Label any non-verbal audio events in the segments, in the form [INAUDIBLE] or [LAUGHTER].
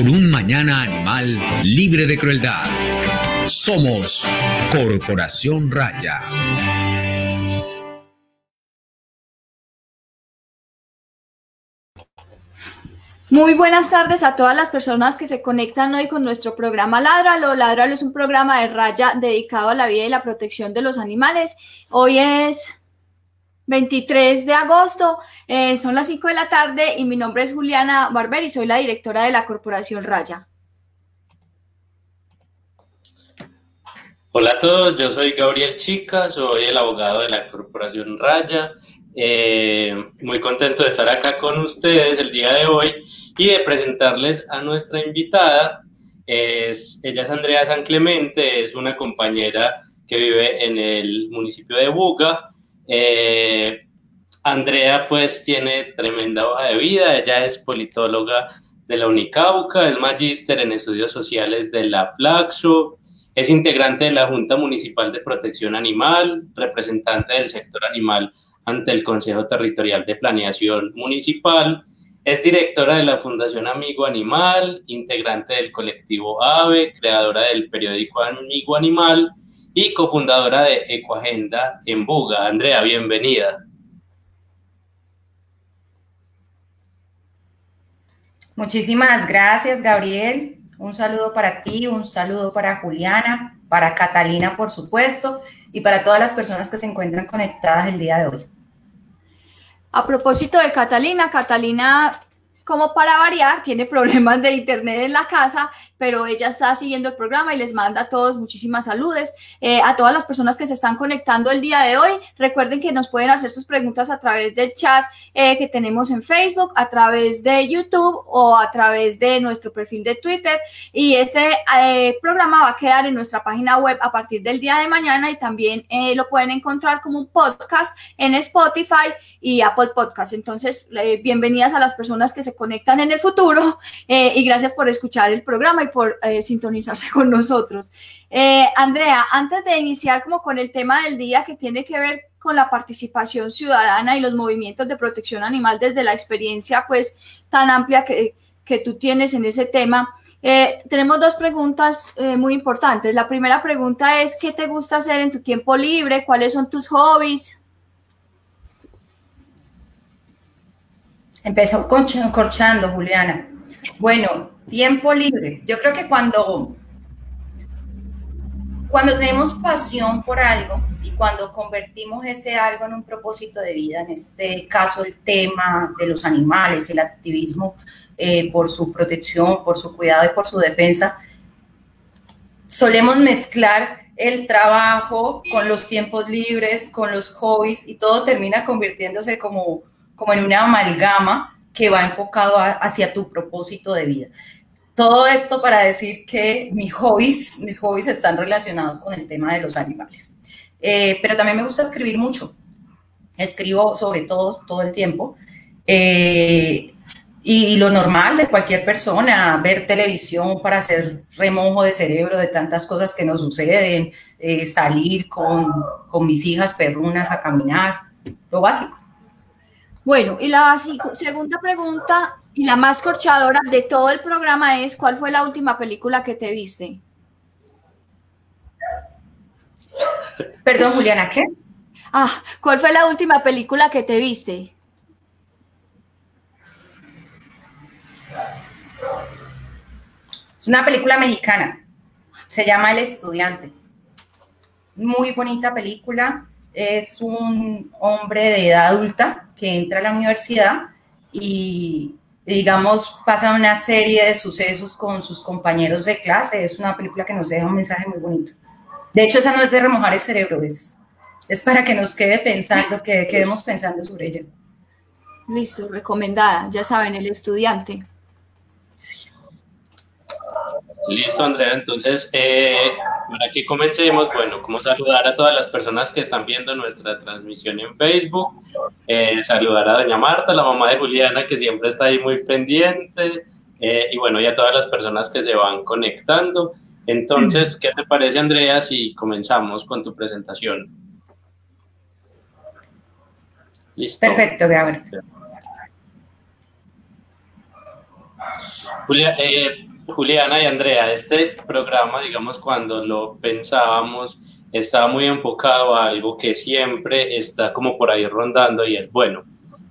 por un mañana animal libre de crueldad. Somos Corporación Raya. Muy buenas tardes a todas las personas que se conectan hoy con nuestro programa Ladralo. Ladralo es un programa de raya dedicado a la vida y la protección de los animales. Hoy es 23 de agosto, eh, son las 5 de la tarde y mi nombre es Juliana Barber y soy la directora de la Corporación Raya. Hola a todos, yo soy Gabriel Chica, soy el abogado de la Corporación Raya. Eh, muy contento de estar acá con ustedes el día de hoy y de presentarles a nuestra invitada. Es, ella es Andrea San Clemente, es una compañera que vive en el municipio de Buga eh, Andrea pues tiene tremenda hoja de vida, ella es politóloga de la Unicauca, es magíster en estudios sociales de la Plaxo, es integrante de la Junta Municipal de Protección Animal, representante del sector animal ante el Consejo Territorial de Planeación Municipal, es directora de la Fundación Amigo Animal, integrante del colectivo AVE, creadora del periódico Amigo Animal, y cofundadora de Ecoagenda en Buga. Andrea, bienvenida. Muchísimas gracias, Gabriel. Un saludo para ti, un saludo para Juliana, para Catalina, por supuesto, y para todas las personas que se encuentran conectadas el día de hoy. A propósito de Catalina, Catalina como para variar, tiene problemas de internet en la casa, pero ella está siguiendo el programa y les manda a todos muchísimas saludes. Eh, a todas las personas que se están conectando el día de hoy, recuerden que nos pueden hacer sus preguntas a través del chat eh, que tenemos en Facebook, a través de YouTube o a través de nuestro perfil de Twitter. Y este programa va a quedar en nuestra página web a partir del día de mañana y también lo pueden encontrar como un podcast en Spotify y Apple Podcast. Entonces, bienvenidas a las personas que se conectan en el futuro y gracias por escuchar el programa por eh, sintonizarse [LAUGHS] con nosotros. Eh, Andrea, antes de iniciar como con el tema del día que tiene que ver con la participación ciudadana y los movimientos de protección animal desde la experiencia pues tan amplia que, que tú tienes en ese tema, tenemos dos preguntas muy importantes. La primera pregunta es, ¿qué te gusta hacer en tu tiempo libre? ¿Cuáles son tus hobbies? Empezó corchando, Juliana. Bueno, tiempo libre. Yo creo que cuando, cuando tenemos pasión por algo y cuando convertimos ese algo en un propósito de vida, en este caso el tema de los animales, el activismo eh, por su protección, por su cuidado y por su defensa, solemos mezclar el trabajo con los tiempos libres, con los hobbies y todo termina convirtiéndose como como en una amalgama que va enfocado hacia tu propósito de vida. Todo esto para decir que mis hobbies, mis hobbies están relacionados con el tema de los animales. Eh, pero también me gusta escribir mucho. Escribo sobre todo todo el tiempo. Eh, y, lo normal de cualquier persona, ver televisión para hacer remojo de cerebro de tantas cosas que nos suceden, eh, salir con, con mis hijas perrunas a caminar, lo básico. Bueno, y la segunda pregunta y la más corchadora de todo el programa es, ¿cuál fue la última película que te viste? Perdón, Juliana, ¿qué? Ah, ¿cuál fue la última película que te viste? Es una película mexicana. Se llama El Estudiante. Muy bonita película es un hombre de edad adulta que entra a la universidad y, digamos, pasa una serie de sucesos con sus compañeros de clase. Es una película que nos deja un mensaje muy bonito. De hecho, esa no es de remojar el cerebro, es, es para que nos quede pensando, que quedemos pensando sobre ella. Listo, recomendada. Ya saben, el estudiante. Listo, Andrea. Entonces, eh, para que comencemos, bueno, como saludar a todas las personas que están viendo nuestra transmisión en Facebook, eh, saludar a doña Marta, la mamá de Juliana, que siempre está ahí muy pendiente, eh, y bueno, y a todas las personas que se van conectando. Entonces, ¿qué te parece, Andrea, si comenzamos con tu presentación? Listo. Perfecto, Gabriel. eh, Juliana y Andrea, este programa, digamos, cuando lo pensábamos, estaba muy enfocado a algo que siempre está como por ahí rondando y es bueno.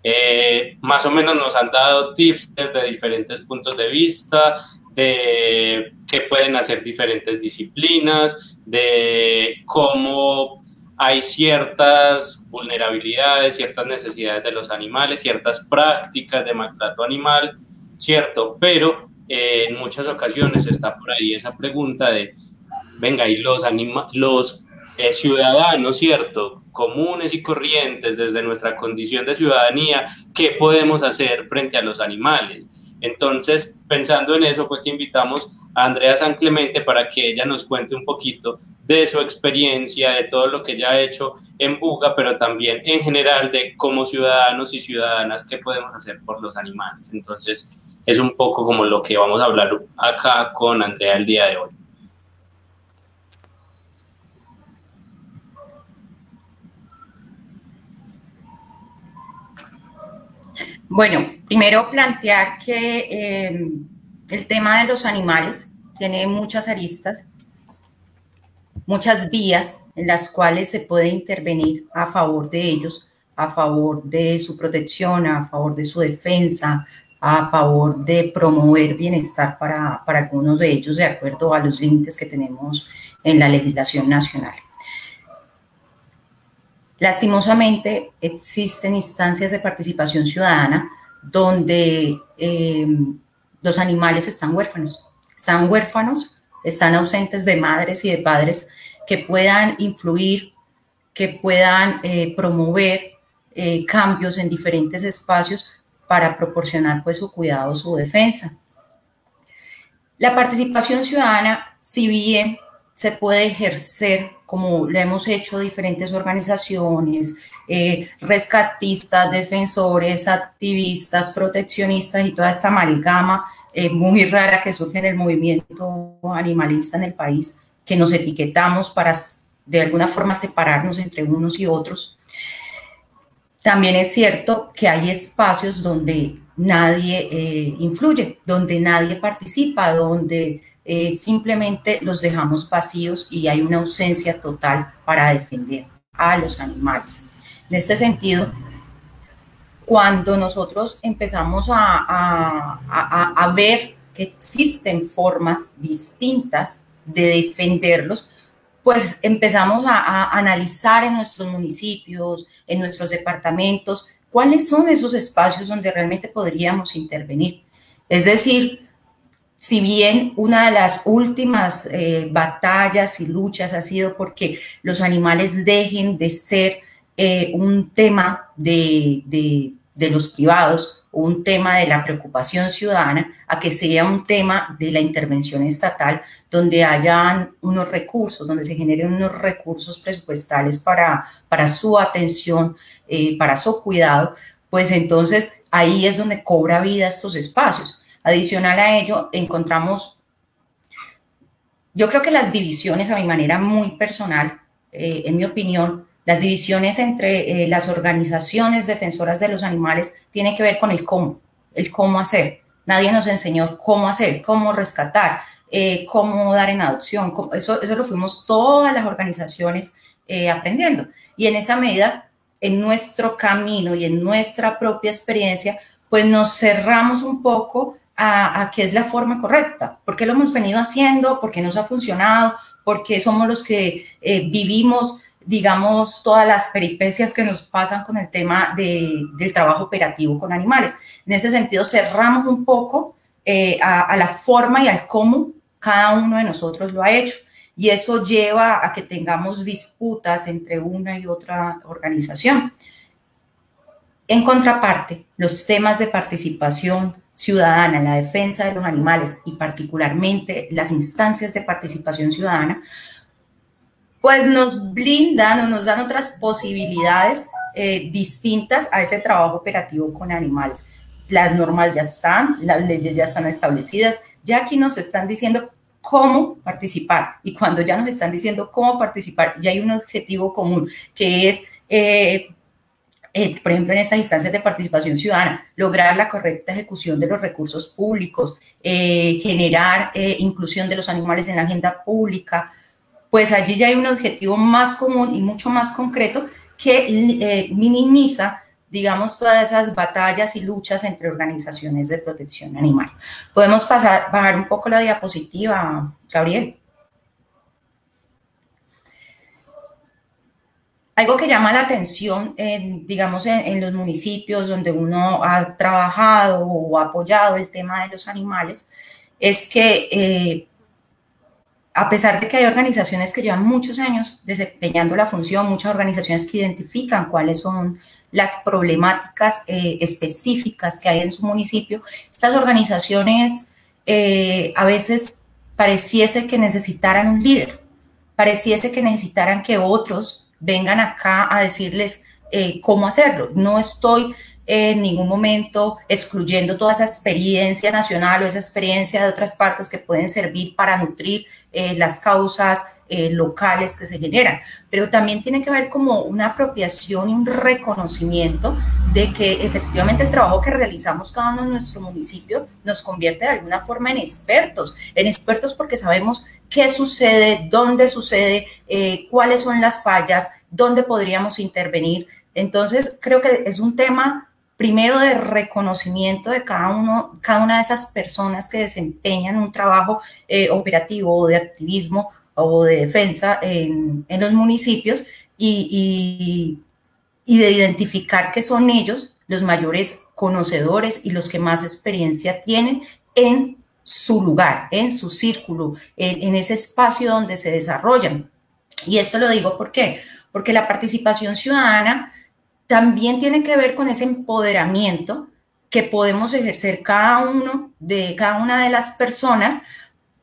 Eh, más o menos nos han dado tips desde diferentes puntos de vista, de qué pueden hacer diferentes disciplinas, de cómo hay ciertas vulnerabilidades, ciertas necesidades de los animales, ciertas prácticas de maltrato animal, cierto, pero eh, en muchas ocasiones está por ahí esa pregunta de, venga, y los, los eh, ciudadanos, cierto, comunes y corrientes desde nuestra condición de ciudadanía, ¿qué podemos hacer frente a los animales? Entonces, pensando en eso, fue que invitamos a Andrea San Clemente para que ella nos cuente un poquito de su experiencia, de todo lo que ella ha hecho en Buga, pero también en general de como ciudadanos y ciudadanas qué podemos hacer por los animales. Entonces, es un poco como lo que vamos a hablar acá con Andrea el día de hoy. Bueno, primero plantear que eh, el tema de los animales tiene muchas aristas, muchas vías en las cuales se puede intervenir a favor de ellos, a favor de su protección, a favor de su defensa, a favor de promover bienestar para, para algunos de ellos de acuerdo a los límites que tenemos en la legislación nacional. Lastimosamente, existen instancias de participación ciudadana donde eh, los animales están huérfanos. Están huérfanos, están ausentes de madres y de padres que puedan influir, que puedan eh, promover eh, cambios en diferentes espacios para proporcionar pues su cuidado, su defensa. La participación ciudadana, si bien se puede ejercer como lo hemos hecho diferentes organizaciones, eh, rescatistas, defensores, activistas, proteccionistas y toda esta amalgama eh, muy rara que surge en el movimiento animalista en el país, que nos etiquetamos para de alguna forma separarnos entre unos y otros. También es cierto que hay espacios donde nadie eh, influye, donde nadie participa, donde eh, simplemente los dejamos vacíos y hay una ausencia total para defender a los animales. En este sentido, cuando nosotros empezamos a, a, ver que existen formas distintas de defenderlos, pues empezamos a, analizar en nuestros municipios, en nuestros departamentos, cuáles son esos espacios donde realmente podríamos intervenir. Es decir, si bien una de las últimas eh, batallas y luchas ha sido porque los animales dejen de ser eh, un tema de, de, los privados o un tema de la preocupación ciudadana, a que sea un tema de la intervención estatal, donde hayan unos recursos, donde se generen unos recursos presupuestales para, para su atención, eh, para su cuidado, pues entonces ahí es donde cobra vida estos espacios. Adicional a ello, encontramos, yo creo que las divisiones, a mi manera muy personal, eh, en mi opinión, las divisiones entre eh, las organizaciones defensoras de los animales tienen que ver con el cómo, el cómo hacer. Nadie nos enseñó cómo hacer, cómo rescatar, eh, cómo dar en adopción. eso, eso lo fuimos todas las organizaciones aprendiendo. Y en esa medida, en nuestro camino y en nuestra propia experiencia, pues nos cerramos un poco a, qué es la forma correcta, porque lo hemos venido haciendo, porque nos ha funcionado, porque somos los que eh, vivimos, digamos, todas las peripecias que nos pasan con el tema del trabajo operativo con animales. En ese sentido, cerramos un poco eh, a, la forma y al cómo cada uno de nosotros lo ha hecho. Y eso lleva a que tengamos disputas entre una y otra organización. En contraparte, los temas de participación, ciudadana la defensa de los animales y particularmente las instancias de participación ciudadana, pues nos blindan o nos dan otras posibilidades eh, distintas a ese trabajo operativo con animales. Las normas ya están, las leyes ya están establecidas, ya aquí nos están diciendo cómo participar y cuando ya nos están diciendo cómo participar, ya hay un objetivo común que es... Eh, eh, por ejemplo, en estas instancias de participación ciudadana, lograr la correcta ejecución de los recursos públicos, eh, generar inclusión de los animales en la agenda pública, pues allí ya hay un objetivo más común y mucho más concreto que minimiza, digamos, todas esas batallas y luchas entre organizaciones de protección animal. Podemos pasar, bajar un poco la diapositiva, Gabriel. Algo que llama la atención, digamos, en, los municipios donde uno ha trabajado o apoyado el tema de los animales, es que eh, a pesar de que hay organizaciones que llevan muchos años desempeñando la función, muchas organizaciones que identifican cuáles son las problemáticas eh, específicas que hay en su municipio, estas organizaciones eh, a veces pareciese que necesitaran un líder, pareciese que necesitaran que otros vengan acá a decirles eh, cómo hacerlo. No estoy en ningún momento excluyendo toda esa experiencia nacional o esa experiencia de otras partes que pueden servir para nutrir eh, las causas eh, locales que se generan, pero también tiene que haber como una apropiación y un reconocimiento de que efectivamente el trabajo que realizamos cada uno en nuestro municipio nos convierte de alguna forma en expertos, en expertos porque sabemos qué sucede, dónde sucede, eh, cuáles son las fallas, dónde podríamos intervenir. Entonces, creo que es un tema primero de reconocimiento de cada uno, cada una de esas personas que desempeñan un trabajo eh, operativo o de activismo o de defensa en, los municipios y, y, de identificar que son ellos los mayores conocedores y los que más experiencia tienen en su lugar, en su círculo, en, ese espacio donde se desarrollan. Y esto lo digo ¿por porque la participación ciudadana también tiene que ver con ese empoderamiento que podemos ejercer cada uno de cada una de las personas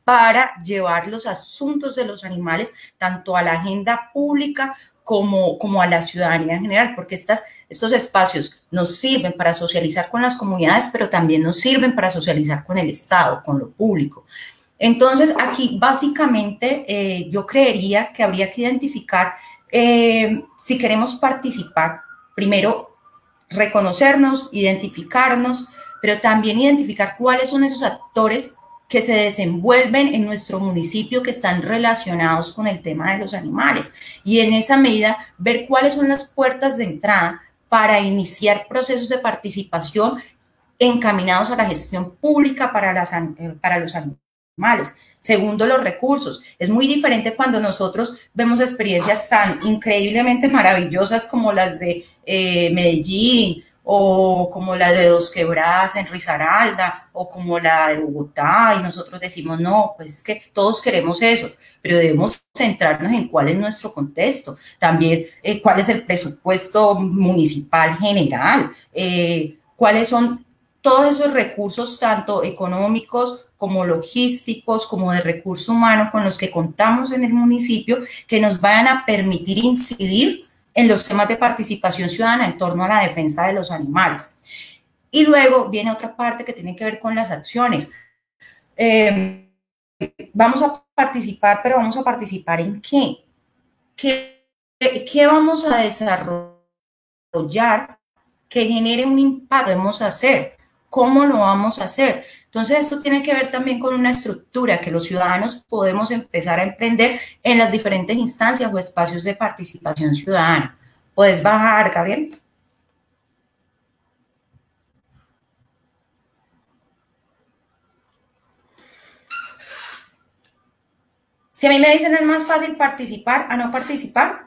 para llevar los asuntos de los animales tanto a la agenda pública como, como a la ciudadanía en general, porque estas, estos espacios nos sirven para socializar con las comunidades, pero también nos sirven para socializar con el Estado, con lo público. Entonces, aquí básicamente eh, yo creería que habría que identificar eh, si queremos participar primero, reconocernos, identificarnos, pero también identificar cuáles son esos actores que se desenvuelven en nuestro municipio que están relacionados con el tema de los animales y en esa medida ver cuáles son las puertas de entrada para iniciar procesos de participación encaminados a la gestión pública para, las, para los animales. Segundo, los recursos. Es muy diferente cuando nosotros vemos experiencias tan increíblemente [LAUGHS] maravillosas como las de eh, Medellín o como la de Dos Quebradas en Risaralda o como la de Bogotá y nosotros decimos, no, pues es que todos queremos eso, pero debemos centrarnos en cuál es nuestro contexto, también eh, cuál es el presupuesto municipal general, eh, cuáles son todos esos recursos, tanto económicos como logísticos, como de recurso humano con los que contamos en el municipio, que nos vayan a permitir incidir en los temas de participación ciudadana en torno a la defensa de los animales. Y luego viene otra parte que tiene que ver con las acciones. Eh, vamos a participar, pero vamos a participar en qué? ¿Qué, qué vamos a desarrollar que genere un impacto? Debemos hacer. ¿Cómo lo vamos a hacer? Entonces, esto tiene que ver también con una estructura que los ciudadanos podemos empezar a emprender en las diferentes instancias o espacios de participación ciudadana. ¿Puedes bajar, Gabriel? Si a mí me dicen es más fácil participar a no participar,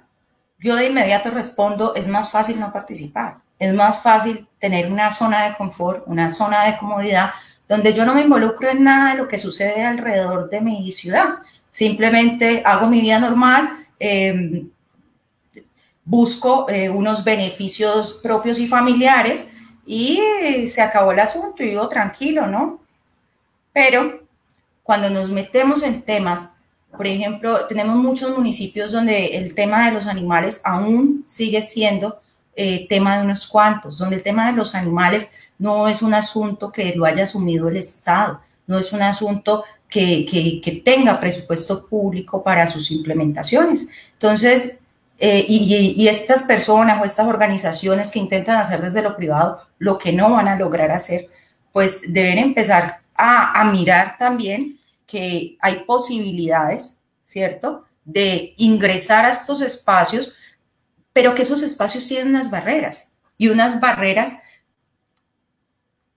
yo de inmediato respondo, es más fácil no participar. Es más fácil tener una zona de confort, una zona de comodidad, donde yo no me involucro en nada de lo que sucede alrededor de mi ciudad. Simplemente hago mi vida normal, em, busco eh, unos beneficios propios y familiares y se acabó el asunto y vivo tranquilo, ¿no? Pero cuando nos metemos en temas, por ejemplo, tenemos muchos municipios donde el tema de los animales aún sigue siendo eh, tema de unos cuantos, donde el tema de los animales no es un asunto que lo haya asumido el Estado, no es un asunto que, tenga presupuesto público para sus implementaciones. Entonces, eh, y, estas personas o estas organizaciones que intentan hacer desde lo privado lo que no van a lograr hacer, pues deben empezar a, a mirar también que hay posibilidades, ¿cierto?, de ingresar a estos espacios, pero que esos espacios tienen unas barreras y unas barreras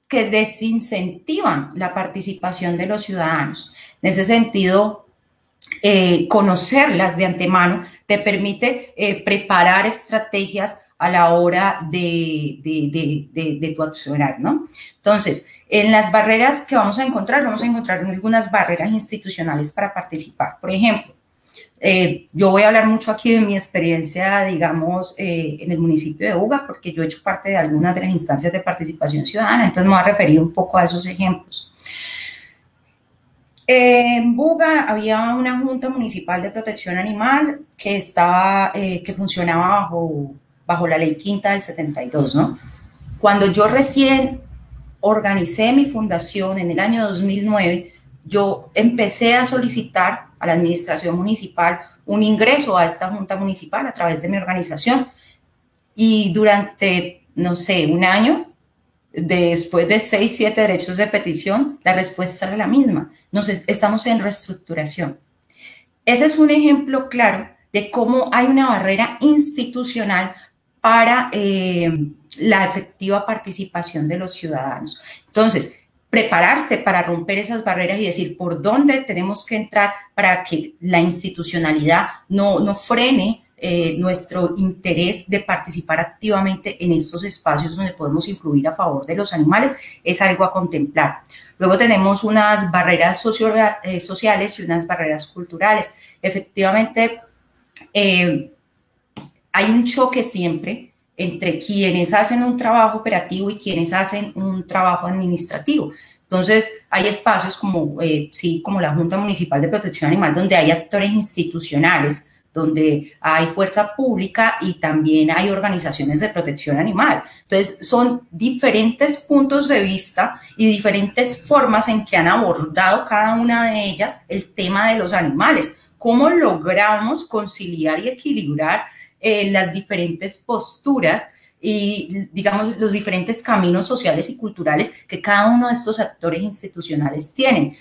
que desincentivan la participación de los ciudadanos. En ese sentido, eh, conocerlas de antemano te permite eh, preparar estrategias a la hora de, de, tu accionar, ¿no? Entonces, en las barreras que vamos a encontrar, vamos a encontrar algunas barreras institucionales para participar. Por ejemplo, eh, yo voy a hablar mucho aquí de mi experiencia, digamos, eh, en el municipio de Uga, porque yo he hecho parte de algunas de las instancias de participación ciudadana, entonces me voy a referir un poco a esos ejemplos. En Buga había una Junta Municipal de Protección Animal que, estaba, eh, que funcionaba bajo, bajo la Ley Quinta del 72, ¿no? Cuando yo recién organicé mi fundación en el año 2009, yo empecé a solicitar a la administración municipal un ingreso a esta junta municipal a través de mi organización. Y durante, no sé, un año, después de seis, siete derechos de petición, la respuesta era la misma. Nos, estamos en reestructuración. Ese es un ejemplo claro de cómo hay una barrera institucional para eh, la efectiva participación de los ciudadanos. Entonces, prepararse para romper esas barreras y decir por dónde tenemos que entrar para que la institucionalidad no, no frene eh, nuestro interés de participar activamente en estos espacios donde podemos influir a favor de los animales, es algo a contemplar. Luego tenemos unas barreras eh, sociales y unas barreras culturales. Efectivamente, eh, hay un choque siempre entre quienes hacen un trabajo operativo y quienes hacen un trabajo administrativo. Entonces, hay espacios como, eh, sí, como la Junta Municipal de Protección Animal, donde hay actores institucionales, donde hay fuerza pública y también hay organizaciones de protección animal. Entonces, son diferentes puntos de vista y diferentes formas en que han abordado cada una de ellas el tema de los animales. ¿Cómo logramos conciliar y equilibrar eh, las diferentes posturas y, digamos, los diferentes caminos sociales y culturales que cada uno de estos actores institucionales tienen.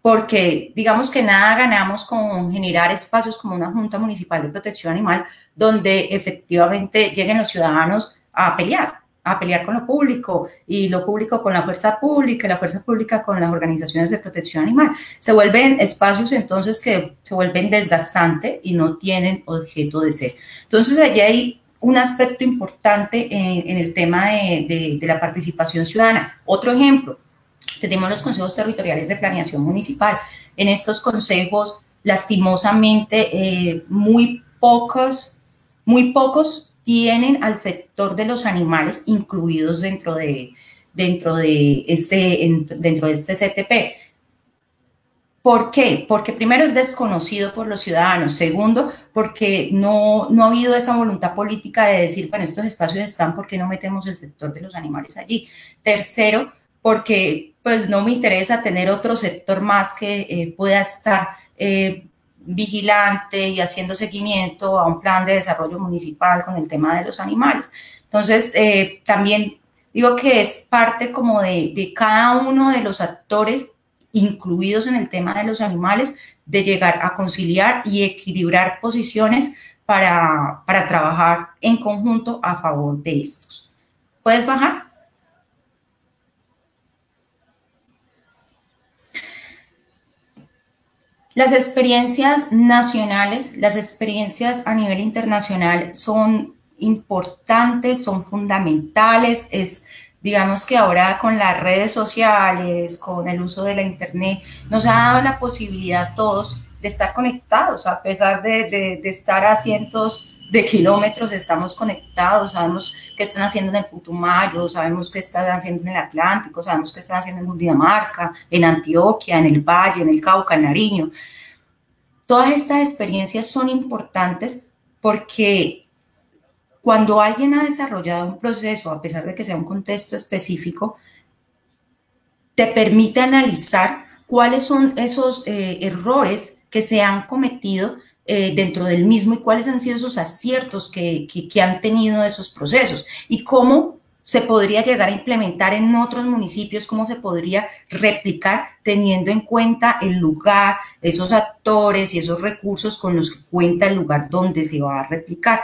Porque, digamos que nada ganamos con generar espacios como una Junta Municipal de Protección Animal, donde efectivamente lleguen los ciudadanos a pelear, a pelear con lo público y lo público con la fuerza pública y la fuerza pública con las organizaciones de protección animal. Se vuelven espacios entonces que se vuelven desgastantes y no tienen objeto de ser. Entonces allí hay un aspecto importante en, el tema de, la participación ciudadana. Otro ejemplo, tenemos los consejos territoriales de planeación municipal. En estos consejos, lastimosamente, eh, muy pocos, muy pocos tienen al sector de los animales incluidos dentro de, dentro de, este, dentro de este CTP. ¿Por qué? Porque primero es desconocido por los ciudadanos. Segundo, porque no, no ha habido esa voluntad política de decir, bueno, estos espacios están, ¿por qué no metemos el sector de los animales allí? Tercero, porque pues no me interesa tener otro sector más que eh, pueda estar eh, vigilante y haciendo seguimiento a un plan de desarrollo municipal con el tema de los animales. Entonces, eh, también digo que es parte como de, de cada uno de los actores incluidos en el tema de los animales, de llegar a conciliar y equilibrar posiciones para, para trabajar en conjunto a favor de estos. ¿Puedes bajar? Las experiencias nacionales, las experiencias a nivel internacional son importantes, son fundamentales, es, digamos que ahora con las redes sociales, con el uso de la Internet, nos ha dado la posibilidad a todos de estar conectados, a pesar de, de, estar a cientos de kilómetros, estamos conectados, sabemos qué están haciendo en el Putumayo, sabemos qué están haciendo en el Atlántico, sabemos qué están haciendo en Cundinamarca, en Antioquia, en el Valle, en el Cauca, en Nariño. Todas estas experiencias son importantes porque cuando alguien ha desarrollado un proceso, a pesar de que sea un contexto específico, te permite analizar cuáles son esos eh, errores que se han cometido eh, dentro del mismo y cuáles han sido esos aciertos que, que, han tenido esos procesos y cómo se podría llegar a implementar en otros municipios, cómo se podría replicar teniendo en cuenta el lugar, esos actores y esos recursos con los que cuenta el lugar donde se va a replicar.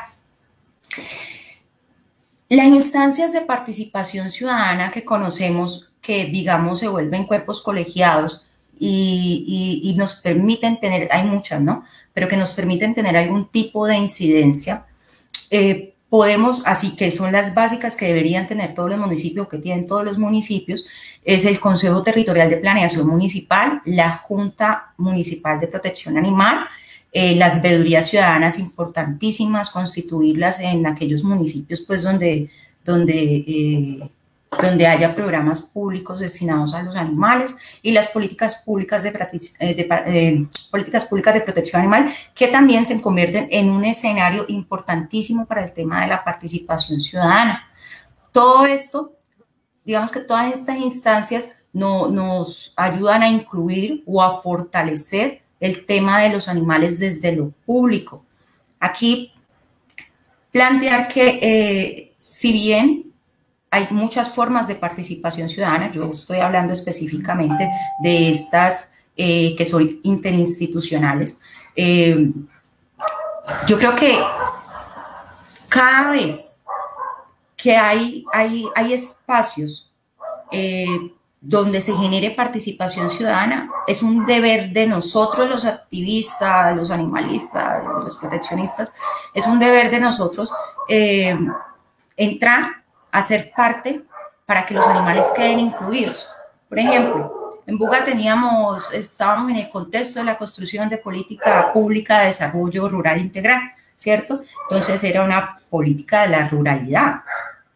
Las instancias de participación ciudadana que conocemos, que digamos se vuelven cuerpos colegiados y, nos permiten tener, hay muchas, ¿no? Pero que nos permiten tener algún tipo de incidencia. Eh, podemos, así que son las básicas que deberían tener todos los municipios, que tienen todos los municipios, es el Consejo Territorial de Planeación Municipal, la Junta Municipal de Protección Animal, eh, las veedurías ciudadanas importantísimas, constituirlas en aquellos municipios pues donde, donde eh, donde haya programas públicos destinados a los animales y las políticas públicas de, eh, eh, políticas públicas de protección animal que también se convierten en un escenario importantísimo para el tema de la participación ciudadana. Todo esto, digamos que todas estas instancias no, nos ayudan a incluir o a fortalecer el tema de los animales desde lo público. Aquí plantear que eh, si bien hay muchas formas de participación ciudadana. Yo estoy hablando específicamente de estas eh, que son interinstitucionales. Eh, yo creo que cada vez que hay, hay, hay espacios eh, donde se genere participación ciudadana, es un deber de nosotros los activistas, los animalistas, los proteccionistas, es un deber de nosotros entrar hacer parte para que los animales queden incluidos. Por ejemplo, en Buga teníamos, estábamos en el contexto de la construcción de política pública de desarrollo rural integral, ¿cierto? Entonces era una política de la ruralidad.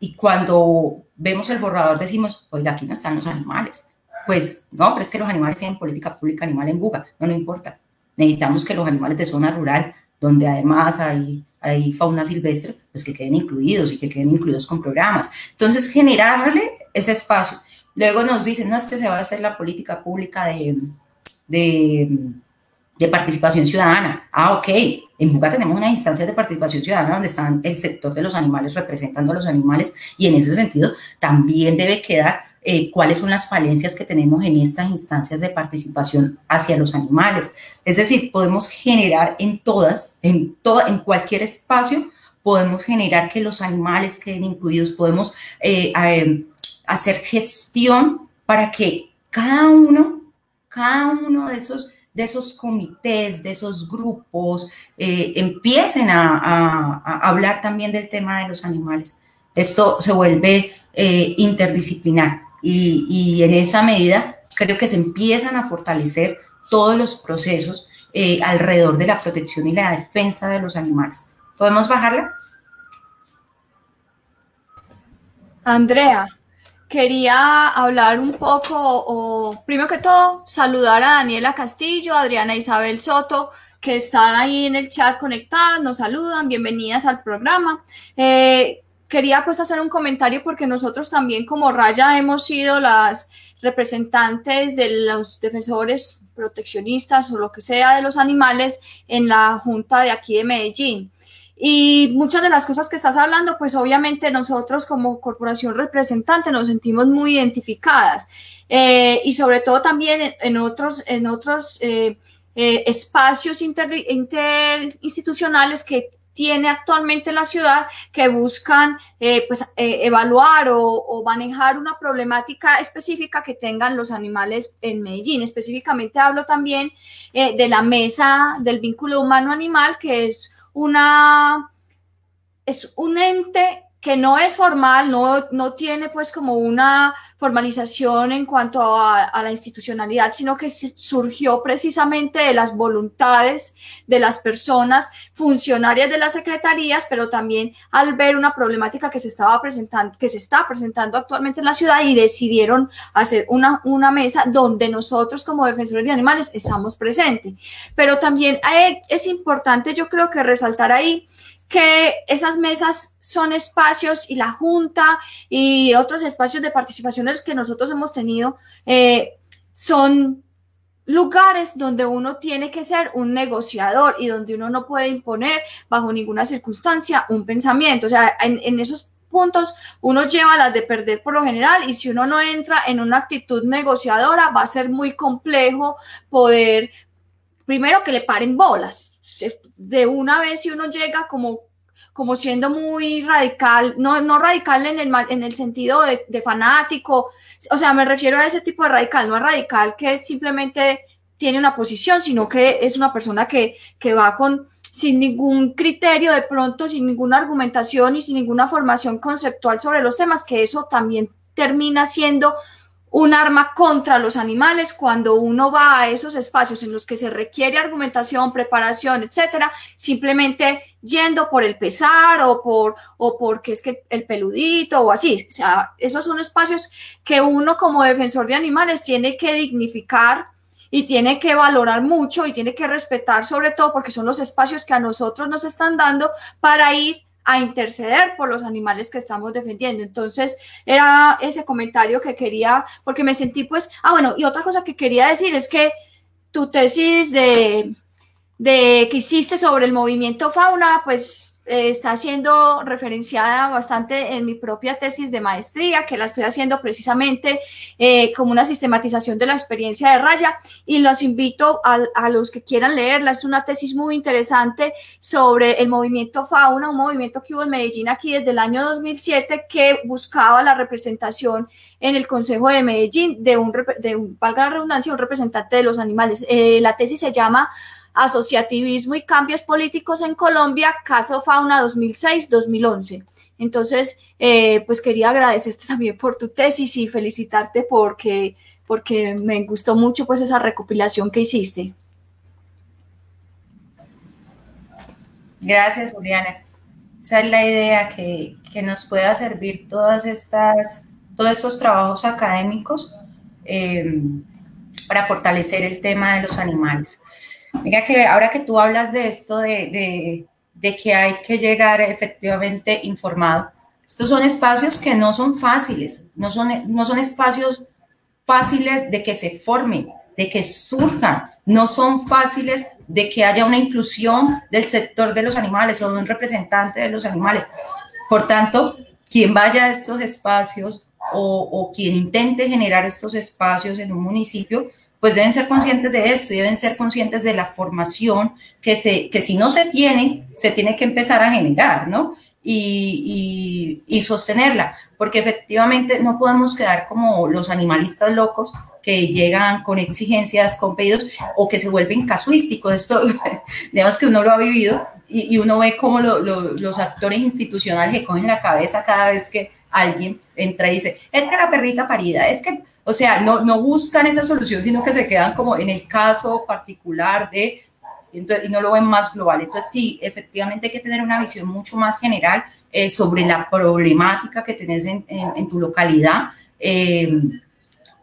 Y cuando vemos el borrador decimos, oiga, aquí no están los animales. Pues no, pero es que los animales tienen política pública animal en Buga, no, no importa. Necesitamos que los animales de zona rural, donde además hay hay fauna silvestre, pues que queden incluidos y que queden incluidos con programas. Entonces, generarle ese espacio. Luego nos dicen, no es que se va a hacer la política pública de, de, participación ciudadana. Ah, ok. En Buga tenemos una instancia de participación ciudadana donde están el sector de los animales representando a los animales y en ese sentido también debe quedar eh, cuáles son las falencias que tenemos en estas instancias de participación hacia los animales. Es decir, podemos generar en todas, en, toda, en cualquier espacio, podemos generar que los animales queden incluidos, podemos eh, hacer gestión para que cada uno, cada uno de esos de esos comités, de esos grupos, eh, empiecen a, hablar también del tema de los animales. Esto se vuelve interdisciplinar y, en esa medida creo que se empiezan a fortalecer todos los procesos eh, alrededor de la protección y la defensa de los animales. ¿Podemos bajarla? Andrea, quería hablar un poco, o primero que todo, saludar a Daniela Castillo, Adriana Isabel Soto, que están ahí en el chat conectadas, nos saludan, bienvenidas al programa. Eh, quería pues hacer un comentario porque nosotros también como Raya hemos sido las representantes de los defensores proteccionistas o lo que sea de los animales en la junta de aquí de Medellín. Y muchas de las cosas que estás hablando, pues obviamente nosotros como corporación representante nos sentimos muy identificadas eh, y sobre todo también en, otros, en otros eh, eh, espacios interinstitucionales que tiene actualmente la ciudad que buscan eh, pues, eh, evaluar o, manejar una problemática específica que tengan los animales en Medellín. Específicamente hablo también eh, de la mesa del vínculo humano-animal, que es una es un ente que no es formal, no, no tiene pues como una formalización en cuanto a, la institucionalidad, sino que surgió precisamente de las voluntades de las personas funcionarias de las secretarías, pero también al ver una problemática que se estaba presentando, que se está presentando actualmente en la ciudad y decidieron hacer una, una mesa donde nosotros como defensores de animales estamos presentes. Pero también es importante, yo creo que resaltar ahí, que esas mesas son espacios y la Junta y otros espacios de participación que nosotros hemos tenido eh, son lugares donde uno tiene que ser un negociador y donde uno no puede imponer bajo ninguna circunstancia un pensamiento. O sea, en, esos puntos uno lleva las de perder por lo general y si uno no entra en una actitud negociadora va a ser muy complejo poder, primero que le paren bolas. De una vez si uno llega como como siendo muy radical, no, no radical en el, en el sentido de, de, fanático, o sea, me refiero a ese tipo de radical, no a radical que simplemente tiene una posición, sino que es una persona que, que va con sin ningún criterio de pronto, sin ninguna argumentación y sin ninguna formación conceptual sobre los temas, que eso también termina siendo un arma contra los animales cuando uno va a esos espacios en los que se requiere argumentación, preparación, etcétera, simplemente yendo por el pesar o por o porque es que el peludito o así, o sea, esos son espacios que uno como defensor de animales tiene que dignificar y tiene que valorar mucho y tiene que respetar sobre todo porque son los espacios que a nosotros nos están dando para ir a interceder por los animales que estamos defendiendo. Entonces, era ese comentario que quería, porque me sentí pues, ah, bueno, y otra cosa que quería decir es que tu tesis de, de que hiciste sobre el movimiento fauna, pues eh, está siendo referenciada bastante en mi propia tesis de maestría, que la estoy haciendo precisamente eh, como una sistematización de la experiencia de Raya y los invito a, a, los que quieran leerla. Es una tesis muy interesante sobre el movimiento Fauna, un movimiento que hubo en Medellín aquí desde el año 2007 que buscaba la representación en el Consejo de Medellín de un, de un valga la redundancia, un representante de los animales. Eh, la tesis se llama Asociativismo y Cambios Políticos en Colombia, Caso Fauna 2006-2011. Entonces, eh, pues quería agradecerte [LAUGHS] también por tu tesis y felicitarte porque, porque me gustó mucho pues esa recopilación que hiciste. Gracias, Juliana. Esa es la idea, que, que nos pueda servir todas estas, todos estos trabajos académicos eh, para fortalecer el tema de los animales. Mira que ahora que tú hablas de esto, de, que hay que llegar efectivamente informado, estos son espacios que no son fáciles, no son, no son espacios fáciles de que se formen, de que surjan, no son fáciles de que haya una inclusión del sector de los animales o de un representante de los animales. Por tanto, quien vaya a estos espacios o, o quien intente generar estos espacios en un municipio, pues deben ser conscientes de esto y deben ser conscientes de la formación que, se, que si no se tiene, se tiene que empezar a generar, ¿no? Y, y, sostenerla, porque efectivamente no podemos quedar como los animalistas locos que llegan con exigencias, con pedidos o que se vuelven casuísticos. Esto, [LAUGHS] digamos que uno lo ha vivido y, y uno ve como los actores institucionales que cogen la cabeza cada vez que alguien entra y dice, es que la perrita parida, es que o sea, no, no buscan esa solución, sino que se quedan como en el caso particular de, y no lo ven más global. Entonces, sí, efectivamente hay que tener una visión mucho más general eh, sobre la problemática que tenés en, en, tu localidad eh,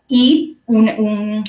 y un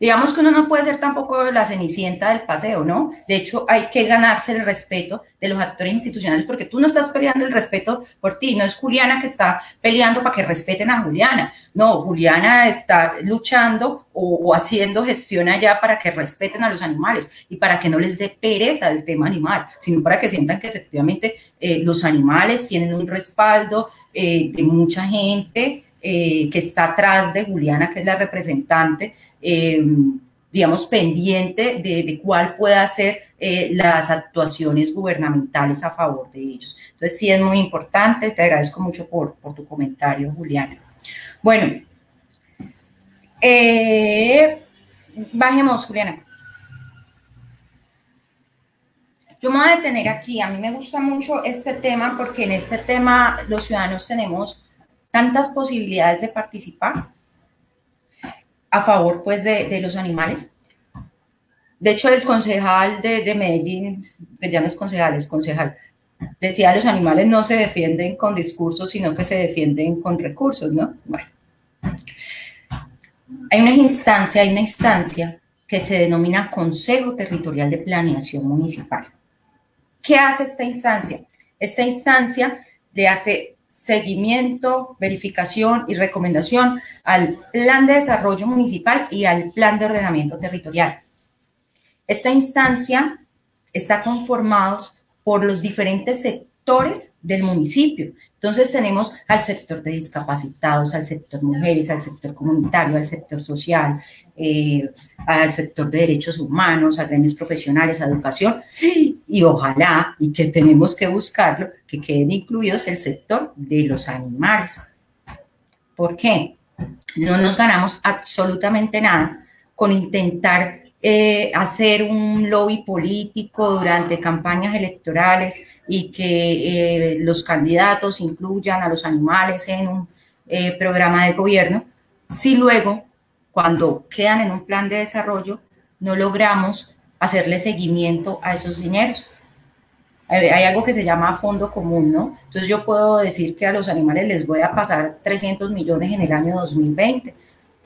Digamos que uno no puede ser tampoco la cenicienta del paseo, ¿no? De hecho, hay que ganarse el respeto de los actores institucionales porque tú no estás peleando el respeto por ti, no es Juliana que está peleando para que respeten a Juliana, no, Juliana está luchando o, haciendo gestión allá para que respeten a los animales y para que no les dé pereza el tema animal, sino para que sientan que efectivamente eh, los animales tienen un respaldo eh, de mucha gente eh, que está atrás de Juliana, que es la representante, eh, digamos, pendiente de, cuál pueda ser eh, las actuaciones gubernamentales a favor de ellos. Entonces, sí es muy importante, te agradezco mucho por, por tu comentario, Juliana. Bueno, bajemos, Juliana. Yo me voy a detener aquí. A mí me gusta mucho este tema porque en este tema los ciudadanos tenemos tantas posibilidades de participar a favor pues de, los animales. De hecho, el concejal de, Medellín, que ya no es concejal, es concejal, decía, los animales no se defienden con discursos, sino que se defienden con recursos, ¿no? Bueno, hay una instancia, hay una instancia que se denomina Consejo Territorial de Planeación Municipal. ¿Qué hace esta instancia? Esta instancia le hace seguimiento, verificación y recomendación al plan de desarrollo municipal y al plan de ordenamiento territorial. Esta instancia está conformada por los diferentes sectores del municipio. Entonces tenemos al sector de discapacitados, al sector mujeres, al sector comunitario, al sector social, eh, al sector de derechos humanos, a gremios profesionales, a educación y ojalá, y que tenemos que buscarlo, que queden incluidos el sector de los animales. ¿Por qué? No nos ganamos absolutamente nada con intentar eh, hacer un lobby político durante campañas electorales y que eh, los candidatos incluyan a los animales en un eh, programa de gobierno, si luego, cuando quedan en un plan de desarrollo, no logramos hacerle seguimiento a esos dineros. Hay, algo que se llama fondo común, ¿no? Entonces yo puedo decir que a los animales les voy a pasar 300 millones en el año 2020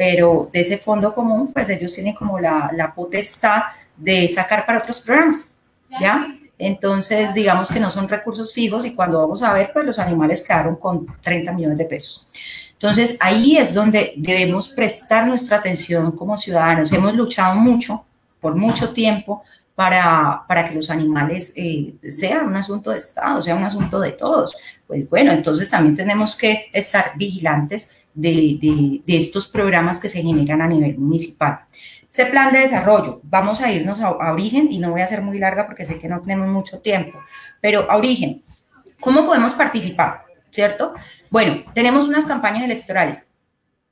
pero de ese fondo común, pues ellos tienen como la, la potestad de sacar para otros programas, ¿ya? Entonces, digamos que no son recursos fijos y cuando vamos a ver, pues los animales quedaron con 30 millones de pesos. Entonces, ahí es donde debemos prestar nuestra atención como ciudadanos. Hemos luchado mucho, por mucho tiempo, para, para que los animales eh, sean un asunto de Estado, sea un asunto de todos. Pues bueno, entonces también tenemos que estar vigilantes de, estos programas que se generan a nivel municipal. Ese plan de desarrollo, vamos a irnos a, origen y no voy a ser muy larga porque sé que no tenemos mucho tiempo, pero a origen, ¿cómo podemos participar? ¿Cierto? Bueno, tenemos unas campañas electorales.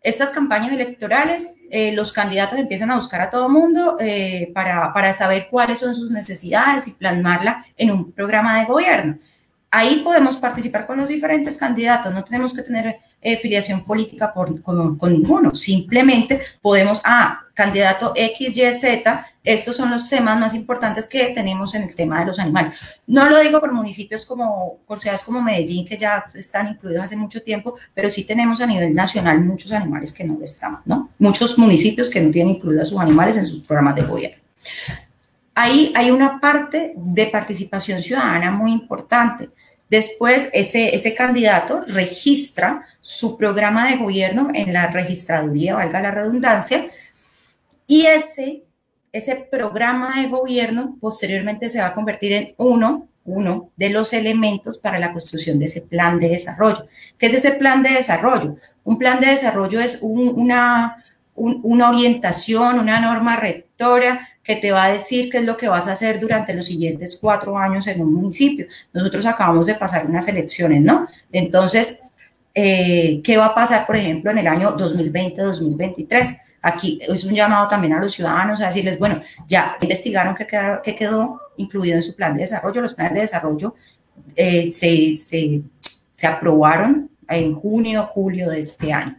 Estas campañas electorales, eh, los candidatos empiezan a buscar a todo mundo eh, para, para saber cuáles son sus necesidades y plasmarla en un programa de gobierno. Ahí podemos participar con los diferentes candidatos, no tenemos que tener eh, filiación política por, con, ninguno, simplemente podemos, ah, candidato X, Y, Z, estos son los temas más importantes que tenemos en el tema de los animales. No lo digo por municipios como, por ciudades como Medellín, que ya están incluidos hace mucho tiempo, pero sí tenemos a nivel nacional muchos animales que no están, ¿no? Muchos municipios que no tienen incluidos sus animales en sus programas de gobierno. Ahí hay una parte de participación ciudadana muy importante. Después, ese, ese candidato registra su programa de gobierno en la registraduría, valga la redundancia, y ese, ese programa de gobierno posteriormente se va a convertir en uno, uno de los elementos para la construcción de ese plan de desarrollo. ¿Qué es ese plan de desarrollo? Un plan de desarrollo es una, una orientación, una norma rectora que te va a decir qué es lo que vas a hacer durante los siguientes cuatro años en un municipio. Nosotros acabamos de pasar unas elecciones, ¿no? Entonces, eh, ¿qué va a pasar, por ejemplo, en el año 2020-2023? Aquí es un llamado también a los ciudadanos a decirles, bueno, ya investigaron qué, quedó incluido en su plan de desarrollo. Los planes de desarrollo eh, se, se, se aprobaron en junio, julio de este año.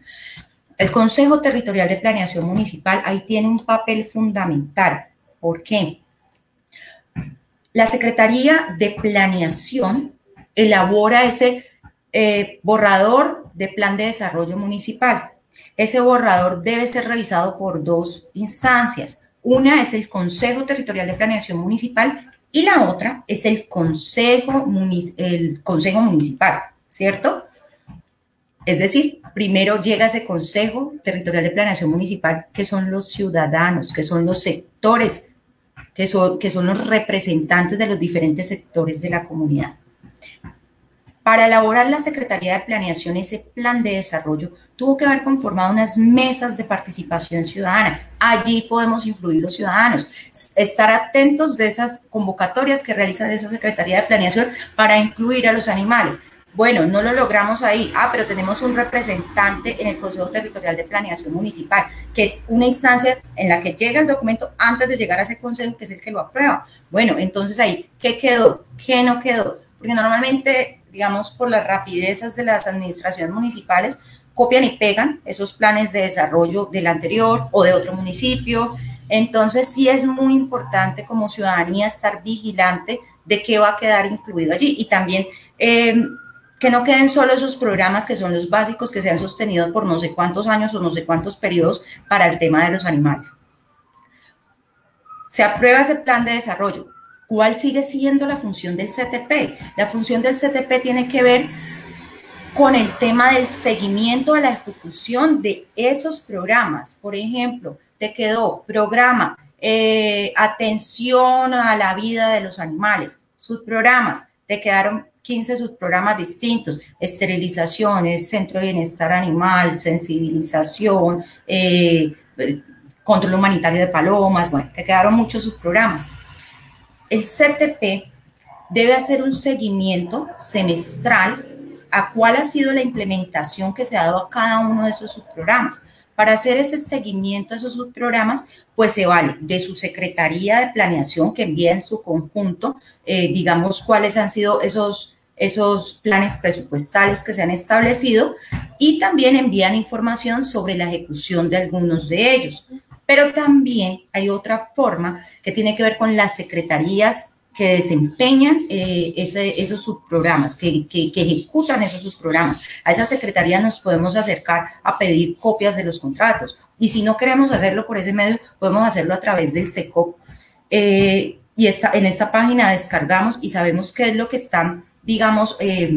El Consejo Territorial de Planeación Municipal ahí tiene un papel fundamental ¿Por qué? La Secretaría de Planeación elabora ese eh, borrador de plan de desarrollo municipal. Ese borrador debe ser revisado por dos instancias. Una es el Consejo Territorial de Planeación Municipal y la otra es el Consejo, el Consejo Municipal, ¿cierto? Es decir, primero llega ese Consejo Territorial de Planeación Municipal, que son los ciudadanos, que son los sectores que son, los representantes de los diferentes sectores de la comunidad. Para elaborar la Secretaría de Planeación ese plan de desarrollo, tuvo que haber conformado unas mesas de participación ciudadana. Allí podemos influir los ciudadanos, estar atentos de esas convocatorias que realiza esa Secretaría de Planeación para incluir a los animales. Bueno, no lo logramos ahí. Ah, pero tenemos un representante en el Consejo Territorial de Planeación Municipal, que es una instancia en la que llega el documento antes de llegar a ese consejo, que es el que lo aprueba. Bueno, entonces ahí, ¿qué quedó? ¿Qué no quedó? Porque normalmente, digamos, por las rapidezas de las administraciones municipales, copian y pegan esos planes de desarrollo del anterior o de otro municipio. Entonces, sí es muy importante como ciudadanía estar vigilante de qué va a quedar incluido allí. Y también... Eh, que no queden solo esos programas que son los básicos que se han sostenido por no sé cuántos años o no sé cuántos periodos para el tema de los animales. Se aprueba ese plan de desarrollo. ¿Cuál sigue siendo la función del CTP? La función del CTP tiene que ver con el tema del seguimiento a la ejecución de esos programas. Por ejemplo, te quedó programa eh, atención a la vida de los animales, sus programas, te quedaron 15 subprogramas distintos, esterilizaciones, centro de bienestar animal, sensibilización, eh, control humanitario de palomas, bueno, te quedaron muchos subprogramas. El CTP debe hacer un seguimiento semestral a cuál ha sido la implementación que se ha dado a cada uno de esos subprogramas. Para hacer ese seguimiento de esos subprogramas, pues se vale de su Secretaría de Planeación que envía en su conjunto, eh, digamos, cuáles han sido esos, esos planes presupuestales que se han establecido y también envían información sobre la ejecución de algunos de ellos. Pero también hay otra forma que tiene que ver con las secretarías que desempeñan eh, esos subprogramas, que, que, ejecutan esos subprogramas. A esa secretaría nos podemos acercar a pedir copias de los contratos. Y si no queremos hacerlo por ese medio, podemos hacerlo a través del SECOP. Eh, y esta, en esta página descargamos y sabemos qué es lo que están, digamos, eh,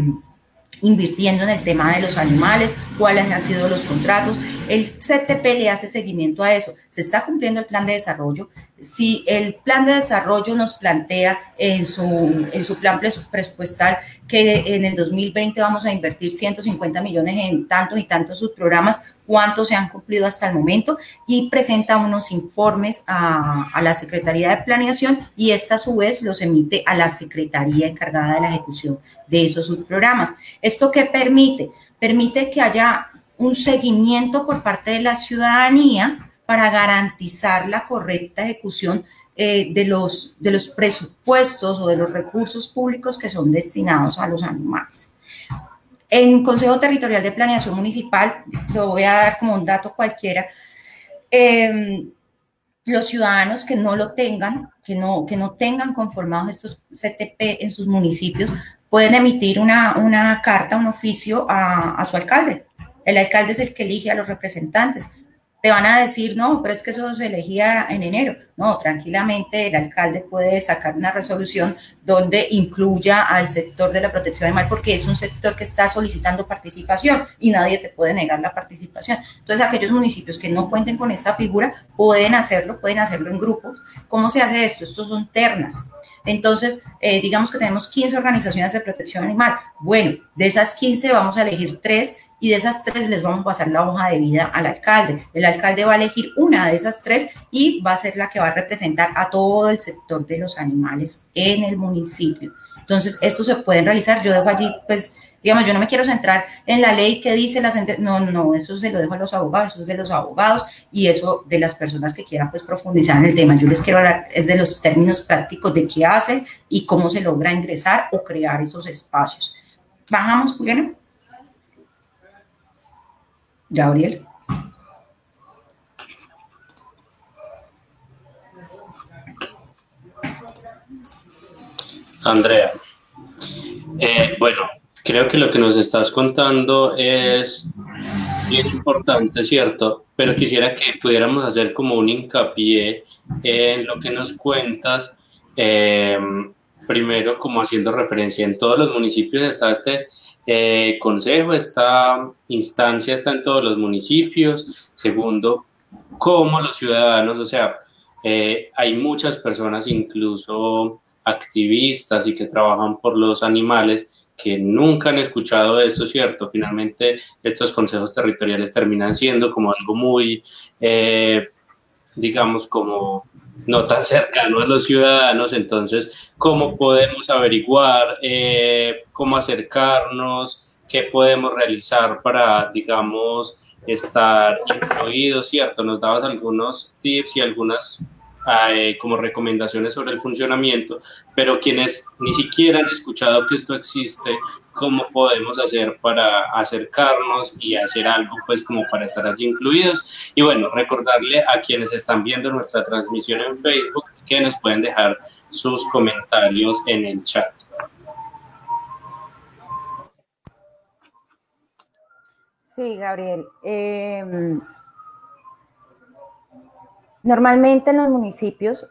invirtiendo en el tema de los animales, cuáles han sido los contratos. El CTP le hace seguimiento a eso. Se está cumpliendo el plan de desarrollo. Si el plan de desarrollo nos plantea en su, en su plan presupuestal que en el 2020 vamos a invertir 150 millones en tantos y tantos subprogramas, cuántos se han cumplido hasta el momento y presenta unos informes a, la Secretaría de Planeación y esta a su vez los emite a la Secretaría encargada de la ejecución de esos subprogramas. ¿Esto qué permite? Permite que haya un seguimiento por parte de la ciudadanía para garantizar la correcta ejecución eh, de, los, de los presupuestos o de los recursos públicos que son destinados a los animales. En Consejo Territorial de Planeación Municipal, lo voy a dar como un dato cualquiera, em, los ciudadanos que no lo tengan, que no, que no tengan conformados estos CTP en sus municipios, pueden emitir una, una carta, un oficio a, a su alcalde. El alcalde es el que elige a los representantes te van a decir, no, pero es que eso se elegía en enero. No, tranquilamente el alcalde puede sacar una resolución donde incluya al sector de la protección animal porque es un sector que está solicitando participación y nadie te puede negar la participación. Entonces, aquellos municipios que no cuenten con esta figura pueden hacerlo, pueden hacerlo en grupos. ¿Cómo se hace esto? Estos son ternas. Entonces, eh, digamos que tenemos 15 organizaciones de protección animal. Bueno, de esas 15 vamos a elegir tres y de esas tres les vamos a pasar la hoja de vida al alcalde. El alcalde va a elegir una de esas tres y va a ser la que va a representar a todo el sector de los animales en el municipio. Entonces, esto se puede realizar. Yo dejo allí, pues, digamos, yo no me quiero centrar en la ley que dice la sentencia. No, no, eso se lo dejo a los abogados, eso es de los abogados y eso de las personas que quieran, pues, profundizar en el tema. Yo les quiero hablar es de los términos prácticos de qué hacen y cómo se logra ingresar o crear esos espacios. Bajamos, Juliana. Gabriel. Andrea. Eh, bueno, creo que lo que nos estás contando es bien importante, ¿cierto? Pero quisiera que pudiéramos hacer como un hincapié en lo que nos cuentas. Eh, primero, como haciendo referencia, en todos los municipios está este eh, consejo, esta instancia está en todos los municipios. Segundo, como los ciudadanos, o sea, eh, hay muchas personas, incluso activistas y que trabajan por los animales, que nunca han escuchado esto, ¿cierto? Finalmente, estos consejos territoriales terminan siendo como algo muy, eh, digamos, como no tan cercano a los ciudadanos, entonces, ¿cómo podemos averiguar, eh, cómo acercarnos, qué podemos realizar para, digamos, estar incluidos, ¿cierto? Nos dabas algunos tips y algunas eh, como recomendaciones sobre el funcionamiento, pero quienes ni siquiera han escuchado que esto existe, ¿cómo podemos hacer para acercarnos y hacer algo pues como para estar allí incluidos? Y bueno, recordarle a quienes están viendo nuestra transmisión en Facebook que nos pueden dejar sus comentarios en el chat. Sí, Gabriel. Eh, Normalmente en los municipios,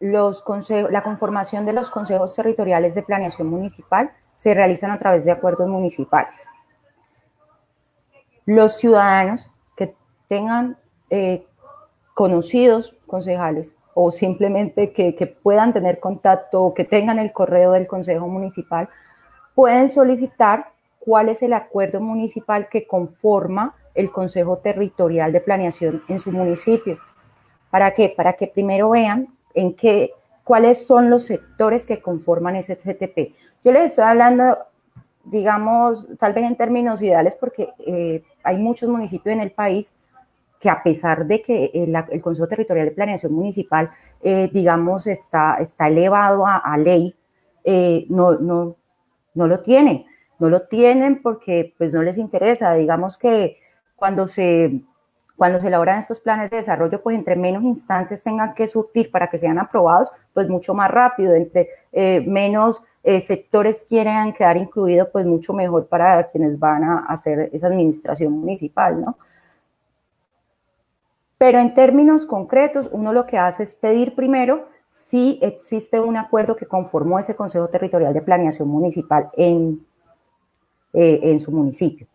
la conformación de los consejos territoriales de planeación municipal se realizan a través de acuerdos municipales. los ciudadanos que tengan eh, conocidos concejales o simplemente que, que, puedan tener contacto o que tengan el correo del Consejo Municipal, pueden solicitar cuál es el acuerdo municipal que conforma el Consejo Territorial de Planeación en su municipio. ¿Para qué? Para que primero vean en qué, cuáles son los sectores que conforman ese CTP. Yo les estoy hablando, digamos, tal vez en términos ideales, porque eh, hay muchos municipios en el país que a pesar de que el, Consejo Territorial de Planeación Municipal, eh, digamos, está, está elevado a, ley, eh, no, no, no lo tienen. No lo tienen porque pues no les interesa. Digamos que cuando se, cuando se elaboran estos planes de desarrollo, pues entre menos instancias tengan que surtir para que sean aprobados, pues mucho más rápido, entre eh, menos eh, sectores quieran quedar incluidos, pues mucho mejor para quienes van a hacer esa administración municipal, ¿no? Pero en términos concretos, uno lo que hace es pedir primero si existe un acuerdo que conformó ese Consejo Territorial de Planeación Municipal en, eh, en su municipio.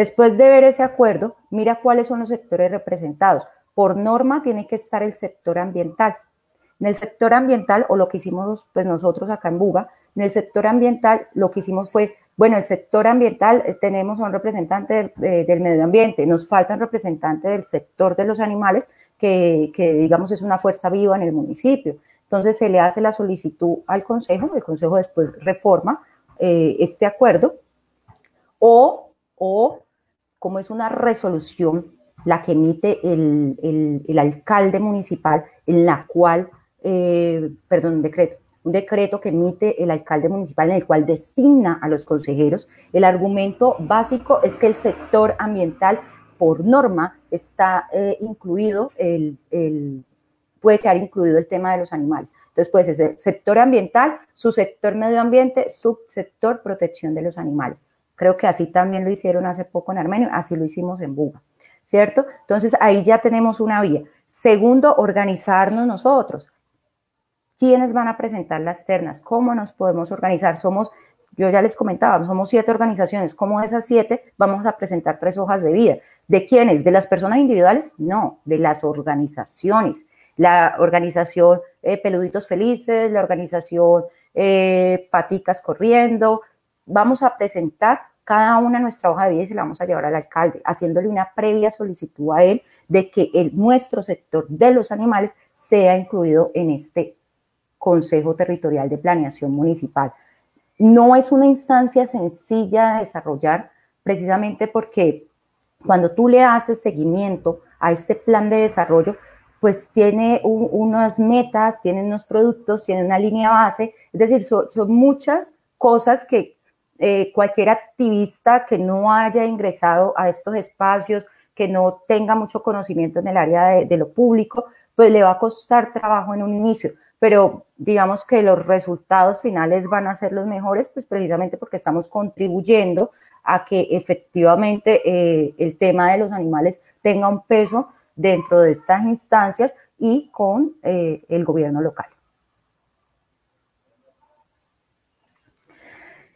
Después de ver ese acuerdo, mira cuáles son los sectores representados. Por norma tiene que estar el sector ambiental. En el sector ambiental, o lo que hicimos pues nosotros acá en Buga, en el sector ambiental lo que hicimos fue, bueno, el sector ambiental eh, tenemos un representante del, medio ambiente, nos falta un representante del sector de los animales, que, digamos es una fuerza viva en el municipio. Entonces se le hace la solicitud al Consejo, el Consejo después reforma eh, este acuerdo, o o como es una resolución la que emite el, alcalde municipal, en la cual, eh, perdón, un decreto, un decreto que emite el alcalde municipal en el cual designa a los consejeros. El argumento básico es que el sector ambiental, por norma, está eh, incluido, el, puede quedar incluido el tema de los animales. Entonces puede ser sector ambiental, su sector medio ambiente, subsector protección de los animales. Creo que así también lo hicieron hace poco en Armenio, así lo hicimos en Buga, ¿cierto? Entonces ahí ya tenemos una vía. Segundo, organizarnos nosotros. ¿Quiénes van a presentar las ternas? ¿Cómo nos podemos organizar? Somos, yo ya les comentaba, somos siete organizaciones. ¿Cómo esas siete vamos a presentar tres hojas de vida? ¿De quiénes? ¿De las personas individuales? No, de las organizaciones. La organización eh, Peluditos Felices, la organización eh, Paticas Corriendo. Vamos a presentar cada una nuestra hoja de vida y se la vamos a llevar al alcalde, haciéndole una previa solicitud a él de que el, nuestro sector de los animales sea incluido en este Consejo Territorial de Planeación Municipal. No es una instancia sencilla de desarrollar precisamente porque cuando tú le haces seguimiento a este plan de desarrollo, pues tiene unas metas, tiene unos productos, tiene una línea base, es decir, son muchas cosas que eh, cualquier activista que no haya ingresado a estos espacios, que no tenga mucho conocimiento en el área de, lo público, pues le va a costar trabajo en un inicio, pero digamos que los resultados finales van a ser los mejores, pues precisamente porque estamos contribuyendo a que efectivamente eh, el tema de los animales tenga un peso dentro de estas instancias y con eh, el gobierno local.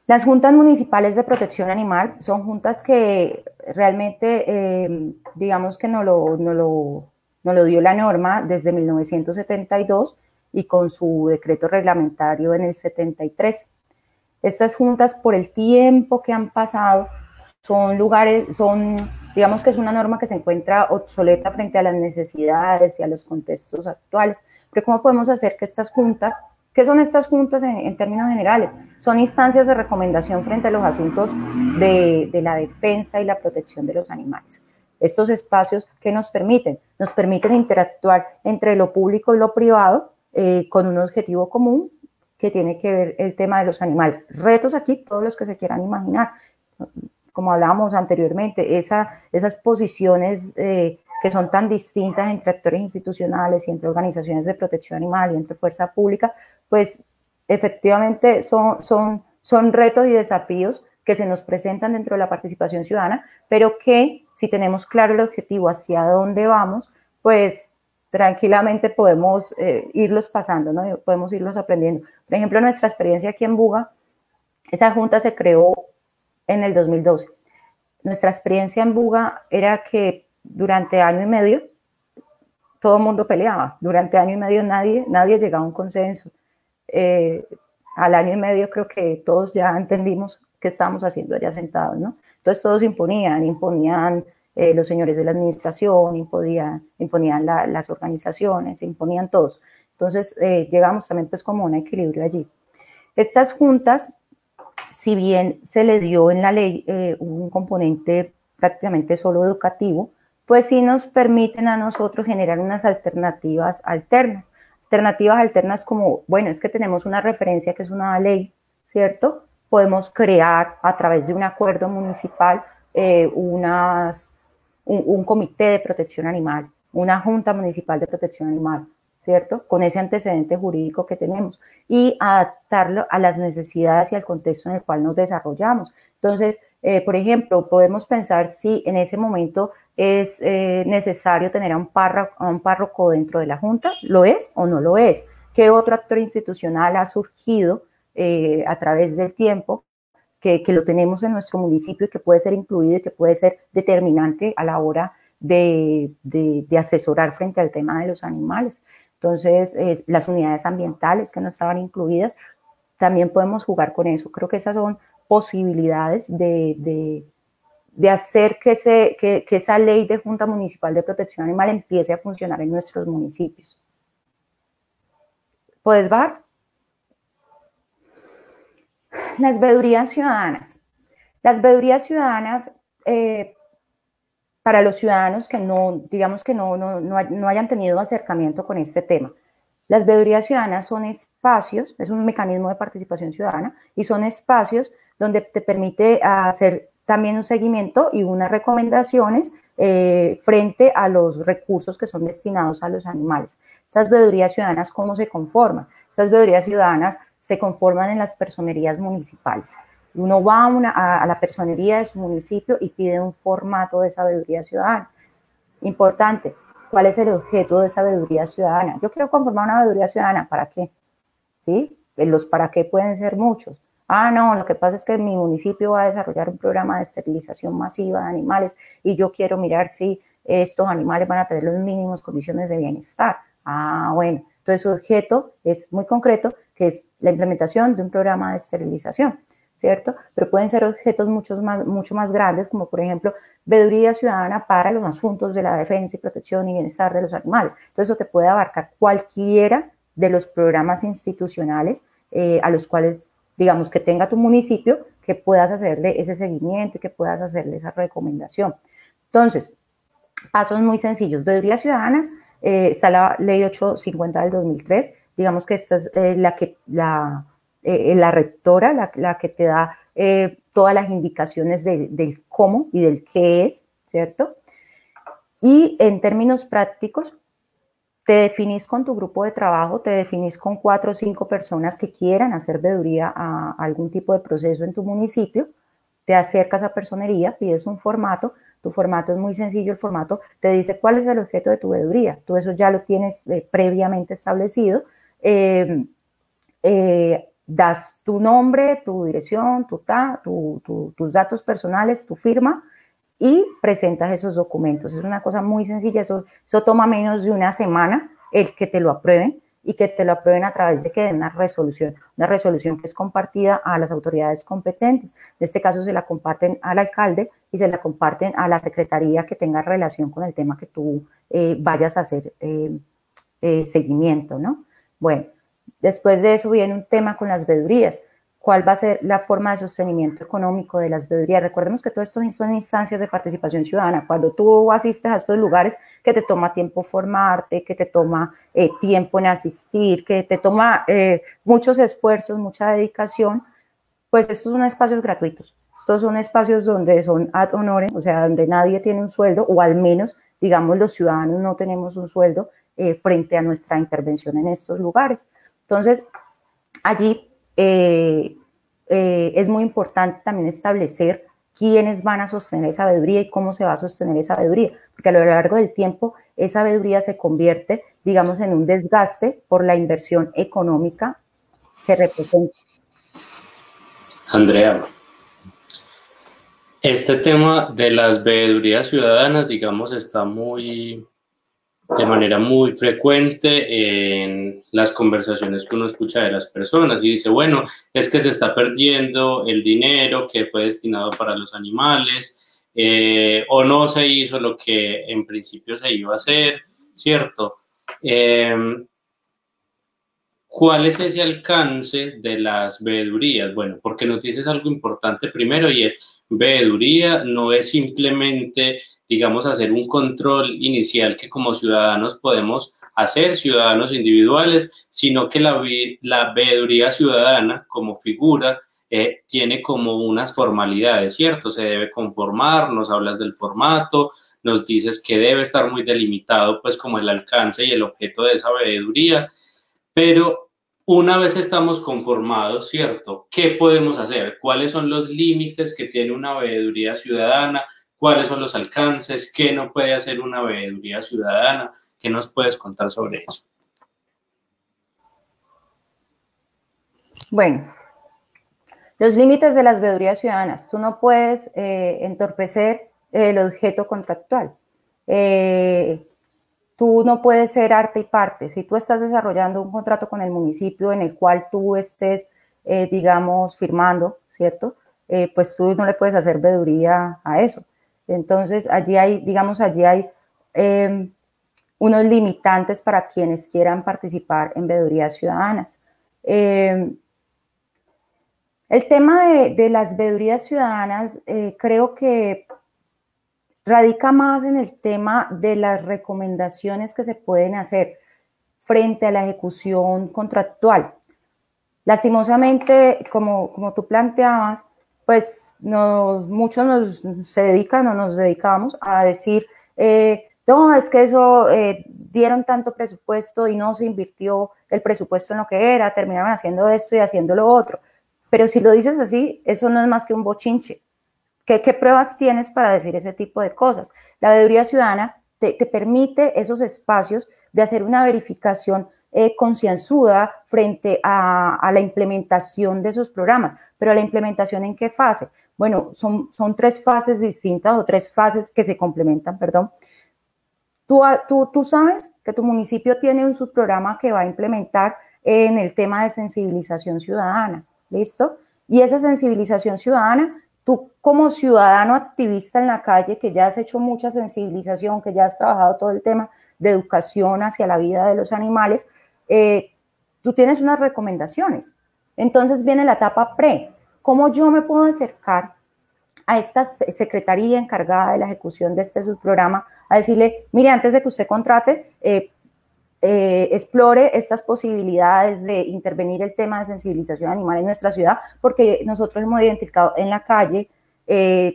Las juntas municipales de protección animal son juntas que realmente, eh, digamos que no lo, no, lo, no lo dio la norma desde 1972 y con su decreto reglamentario en el 73. Estas juntas, por el tiempo que han pasado, son lugares, son, digamos que es una norma que se encuentra obsoleta frente a las necesidades y a los contextos actuales. Pero ¿cómo podemos hacer que estas juntas ¿Qué son estas juntas en, términos generales? Son instancias de recomendación frente a los asuntos de, la defensa y la protección de los animales. Estos espacios que nos permiten, nos permiten interactuar entre lo público y lo privado eh, con un objetivo común que tiene que ver el tema de los animales. Retos aquí, todos los que se quieran imaginar. Como hablábamos anteriormente, esa, esas posiciones eh, que son tan distintas entre actores institucionales y entre organizaciones de protección animal y entre fuerza pública, pues efectivamente son, son, son retos y desafíos que se nos presentan dentro de la participación ciudadana, pero que si tenemos claro el objetivo hacia dónde vamos, pues tranquilamente podemos eh, irlos pasando, ¿no? podemos irlos aprendiendo. Por ejemplo, nuestra experiencia aquí en Buga, esa junta se creó en el 2012. nuestra experiencia en Buga era que durante año y medio todo el mundo peleaba. Durante año y medio nadie, nadie llegaba a un consenso. Eh, al año y medio creo que todos ya entendimos qué estábamos haciendo allá sentados, ¿no? Entonces todos imponían, imponían eh, los señores de la administración, imponían, imponían las organizaciones, imponían todos. Entonces eh, llegamos también pues como un equilibrio allí. Estas juntas, si bien se le dio en la ley un componente prácticamente solo educativo, pues sí nos permiten a nosotros generar unas alternativas alternas. Alternativas alternas como, bueno, es que tenemos una referencia que es una ley, ¿cierto? Podemos crear a través de un acuerdo municipal eh, unas, un comité de protección animal, una junta municipal de protección animal, ¿cierto? Con ese antecedente jurídico que tenemos y adaptarlo a las necesidades y al contexto en el cual nos desarrollamos. Entonces, eh, por ejemplo, podemos pensar si en ese momento es eh, necesario tener a un, párroco, un párroco dentro de la Junta, ¿lo es o no lo es? ¿Qué otro actor institucional ha surgido eh, a través del tiempo que, que, lo tenemos en nuestro municipio y que puede ser incluido y que puede ser determinante a la hora de, de, asesorar frente al tema de los animales? Entonces, las unidades ambientales que no estaban incluidas, también podemos jugar con eso. Creo que esas son posibilidades de, de, hacer que, se, que, que, esa ley de Junta Municipal de Protección Animal empiece a funcionar en nuestros municipios. ¿Puedes ver? Las veedurías ciudadanas. Las veedurías ciudadanas eh, para los ciudadanos que no, digamos que no, no, no, hayan tenido acercamiento con este tema. Las veedurías ciudadanas son espacios, es un mecanismo de participación ciudadana y son espacios donde te permite hacer también un seguimiento y unas recomendaciones eh, frente a los recursos que son destinados a los animales. Estas veedurías ciudadanas, ¿cómo se conforman? Estas veedurías ciudadanas se conforman en las personerías municipales. Uno va a, la personería de su municipio y pide un formato de sabiduría ciudadana. Importante, ¿cuál es el objeto de sabiduría ciudadana? Yo quiero conformar una sabiduría ciudadana, ¿para qué? ¿Sí? Los para qué pueden ser muchos. Ah, no, lo que pasa es que mi municipio va a desarrollar un programa de esterilización masiva de animales y yo quiero mirar si estos animales van a tener las mínimas condiciones de bienestar. Ah, bueno, entonces su objeto es muy concreto, que es la implementación de un programa de esterilización. ¿cierto? Pero pueden ser objetos mucho más, mucho más grandes, como por ejemplo, veeduría ciudadana para los asuntos de la defensa y protección y bienestar de los animales. Entonces, eso te puede abarcar cualquiera de los programas institucionales eh, a los cuales, digamos, que tenga tu municipio, que puedas hacerle ese seguimiento y que puedas hacerle esa recomendación. Entonces, pasos muy sencillos. Veedurías ciudadanas, eh, está la ley 850 del 2003, digamos que esta es eh, la que, la, eh, la rectora, la, que te da todas las indicaciones del cómo y del qué es, ¿cierto? Y en términos prácticos, te definís con tu grupo de trabajo, te definís con cuatro o cinco personas que quieran hacer veeduría a algún tipo de proceso en tu municipio, te acercas a personería, pides un formato, tu formato es muy sencillo, el formato te dice cuál es el objeto de tu veeduría, tú eso ya lo tienes previamente establecido. Eh, das tu nombre, tu dirección, tu, tus datos personales, tu firma y presentas esos documentos. Es una cosa muy sencilla, eso, eso toma menos de una semana el que te lo aprueben y que te lo aprueben a través de que den una resolución, una resolución que es compartida a las autoridades competentes. En este caso se la comparten al alcalde y se la comparten a la secretaría que tenga relación con el tema que tú eh, vayas a hacer eh, eh, seguimiento, ¿no? Bueno, Después de eso viene un tema con las veedurías. ¿Cuál va a ser la forma de sostenimiento económico de las veedurías? Recordemos que todo esto son instancias de participación ciudadana. Cuando tú asistes a estos lugares que te toma tiempo formarte, que te toma eh, tiempo en asistir, que te toma eh, muchos esfuerzos, mucha dedicación, pues estos son espacios gratuitos. Estos son espacios donde son ad honorem, o sea, donde nadie tiene un sueldo, o al menos, digamos, los ciudadanos no tenemos un sueldo eh, frente a nuestra intervención en estos lugares. Entonces, allí eh, eh, es muy importante también establecer quiénes van a sostener esa sabiduría y cómo se va a sostener esa sabiduría, porque a lo largo del tiempo esa sabiduría se convierte, digamos, en un desgaste por la inversión económica que representa. Andrea, Este tema de las veedurías ciudadanas, digamos, está muy, de manera muy frecuente en las conversaciones que uno escucha de las personas y dice, bueno, es que se está perdiendo el dinero que fue destinado para los animales eh, o no se hizo lo que en principio se iba a hacer, ¿cierto? Em, ¿Cuál es ese alcance de las veedurías? Bueno, porque nos dices algo importante primero y es, veeduría no es simplemente digamos, hacer un control inicial que como ciudadanos podemos hacer, ciudadanos individuales, sino que la, la veeduría ciudadana como figura eh, tiene como unas formalidades, ¿cierto? Se debe conformar, nos hablas del formato, nos dices que debe estar muy delimitado, pues como el alcance y el objeto de esa veeduría, pero una vez estamos conformados, ¿cierto? ¿Qué podemos hacer? ¿Cuáles son los límites que tiene una veeduría ciudadana? Cuáles son los alcances, qué no puede hacer una veeduría ciudadana, qué nos puedes contar sobre eso. Bueno, los límites de las veedurías ciudadanas. Tú no puedes eh, entorpecer el objeto contractual. Eh, tú no puedes ser arte y parte. Si tú estás desarrollando un contrato con el municipio en el cual tú estés, eh, digamos, firmando, ¿cierto? pues tú no le puedes hacer veeduría a eso. Entonces, allí hay, digamos, allí hay em, unos limitantes para quienes quieran participar en veedurías ciudadanas. Em, el tema de, las veedurías ciudadanas eh, creo que radica más en el tema de las recomendaciones que se pueden hacer frente a la ejecución contractual. Lastimosamente, como, como tú planteabas, pues muchos nos se dedican o nos dedicamos a decir, eh, no, es que eso eh, dieron tanto presupuesto y no se invirtió el presupuesto en lo que era, terminaron haciendo esto y haciendo lo otro. Pero si lo dices así, eso no es más que un bochinche. ¿Qué, pruebas tienes para decir ese tipo de cosas? La veeduría ciudadana te permite esos espacios de hacer una verificación eh, concienzuda frente a, la implementación de esos programas. Pero la implementación en qué fase? Bueno, son, son tres fases distintas o tres fases que se complementan, perdón. Tú, tú, tú sabes que tu municipio tiene un subprograma que va a implementar en el tema de sensibilización ciudadana, ¿listo? Y esa sensibilización ciudadana, tú como ciudadano activista en la calle, que ya has hecho mucha sensibilización, que ya has trabajado todo el tema de educación hacia la vida de los animales, eh, tú tienes unas recomendaciones. Entonces viene la etapa pre. ¿Cómo yo me puedo acercar a esta secretaría encargada de la ejecución de este subprograma a decirle, mire, antes de que usted contrate, eh, eh, explore estas posibilidades de intervenir el tema de sensibilización animal en nuestra ciudad, porque nosotros hemos identificado en la calle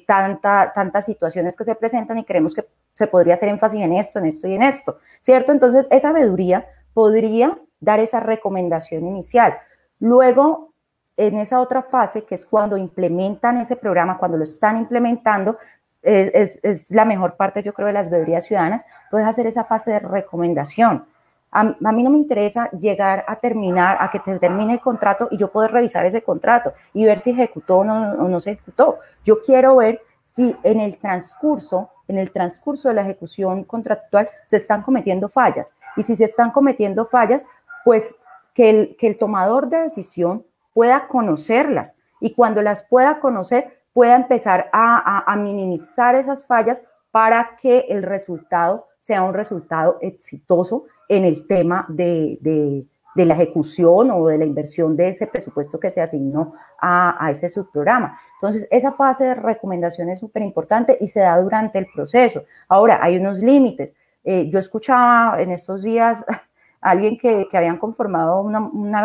tanta, tantas situaciones que se presentan y creemos que se podría hacer énfasis en esto, en esto y en esto, ¿cierto? Entonces, esa veeduría podría dar esa recomendación inicial. Luego, en esa otra fase, que es cuando implementan ese programa, cuando lo están implementando, es, la mejor parte, yo creo, de las veedurías ciudadanas, puedes hacer esa fase de recomendación. A, mí no me interesa llegar a terminar, a que te termine el contrato y yo poder revisar ese contrato y ver si ejecutó o no, o no se ejecutó. Yo quiero ver si en el transcurso en el transcurso de la ejecución contractual se están cometiendo fallas. Y si se están cometiendo fallas, pues que el, que el tomador de decisión pueda conocerlas y cuando las pueda conocer, pueda empezar a, minimizar esas fallas para que el resultado sea un resultado exitoso en el tema de la ejecución o de la inversión de ese presupuesto que se asignó a, ese subprograma. Entonces, esa fase de recomendación es súper importante y se da durante el proceso. Ahora, hay unos límites. Eh, yo escuchaba en estos días [LAUGHS] a alguien que, que habían conformado una, una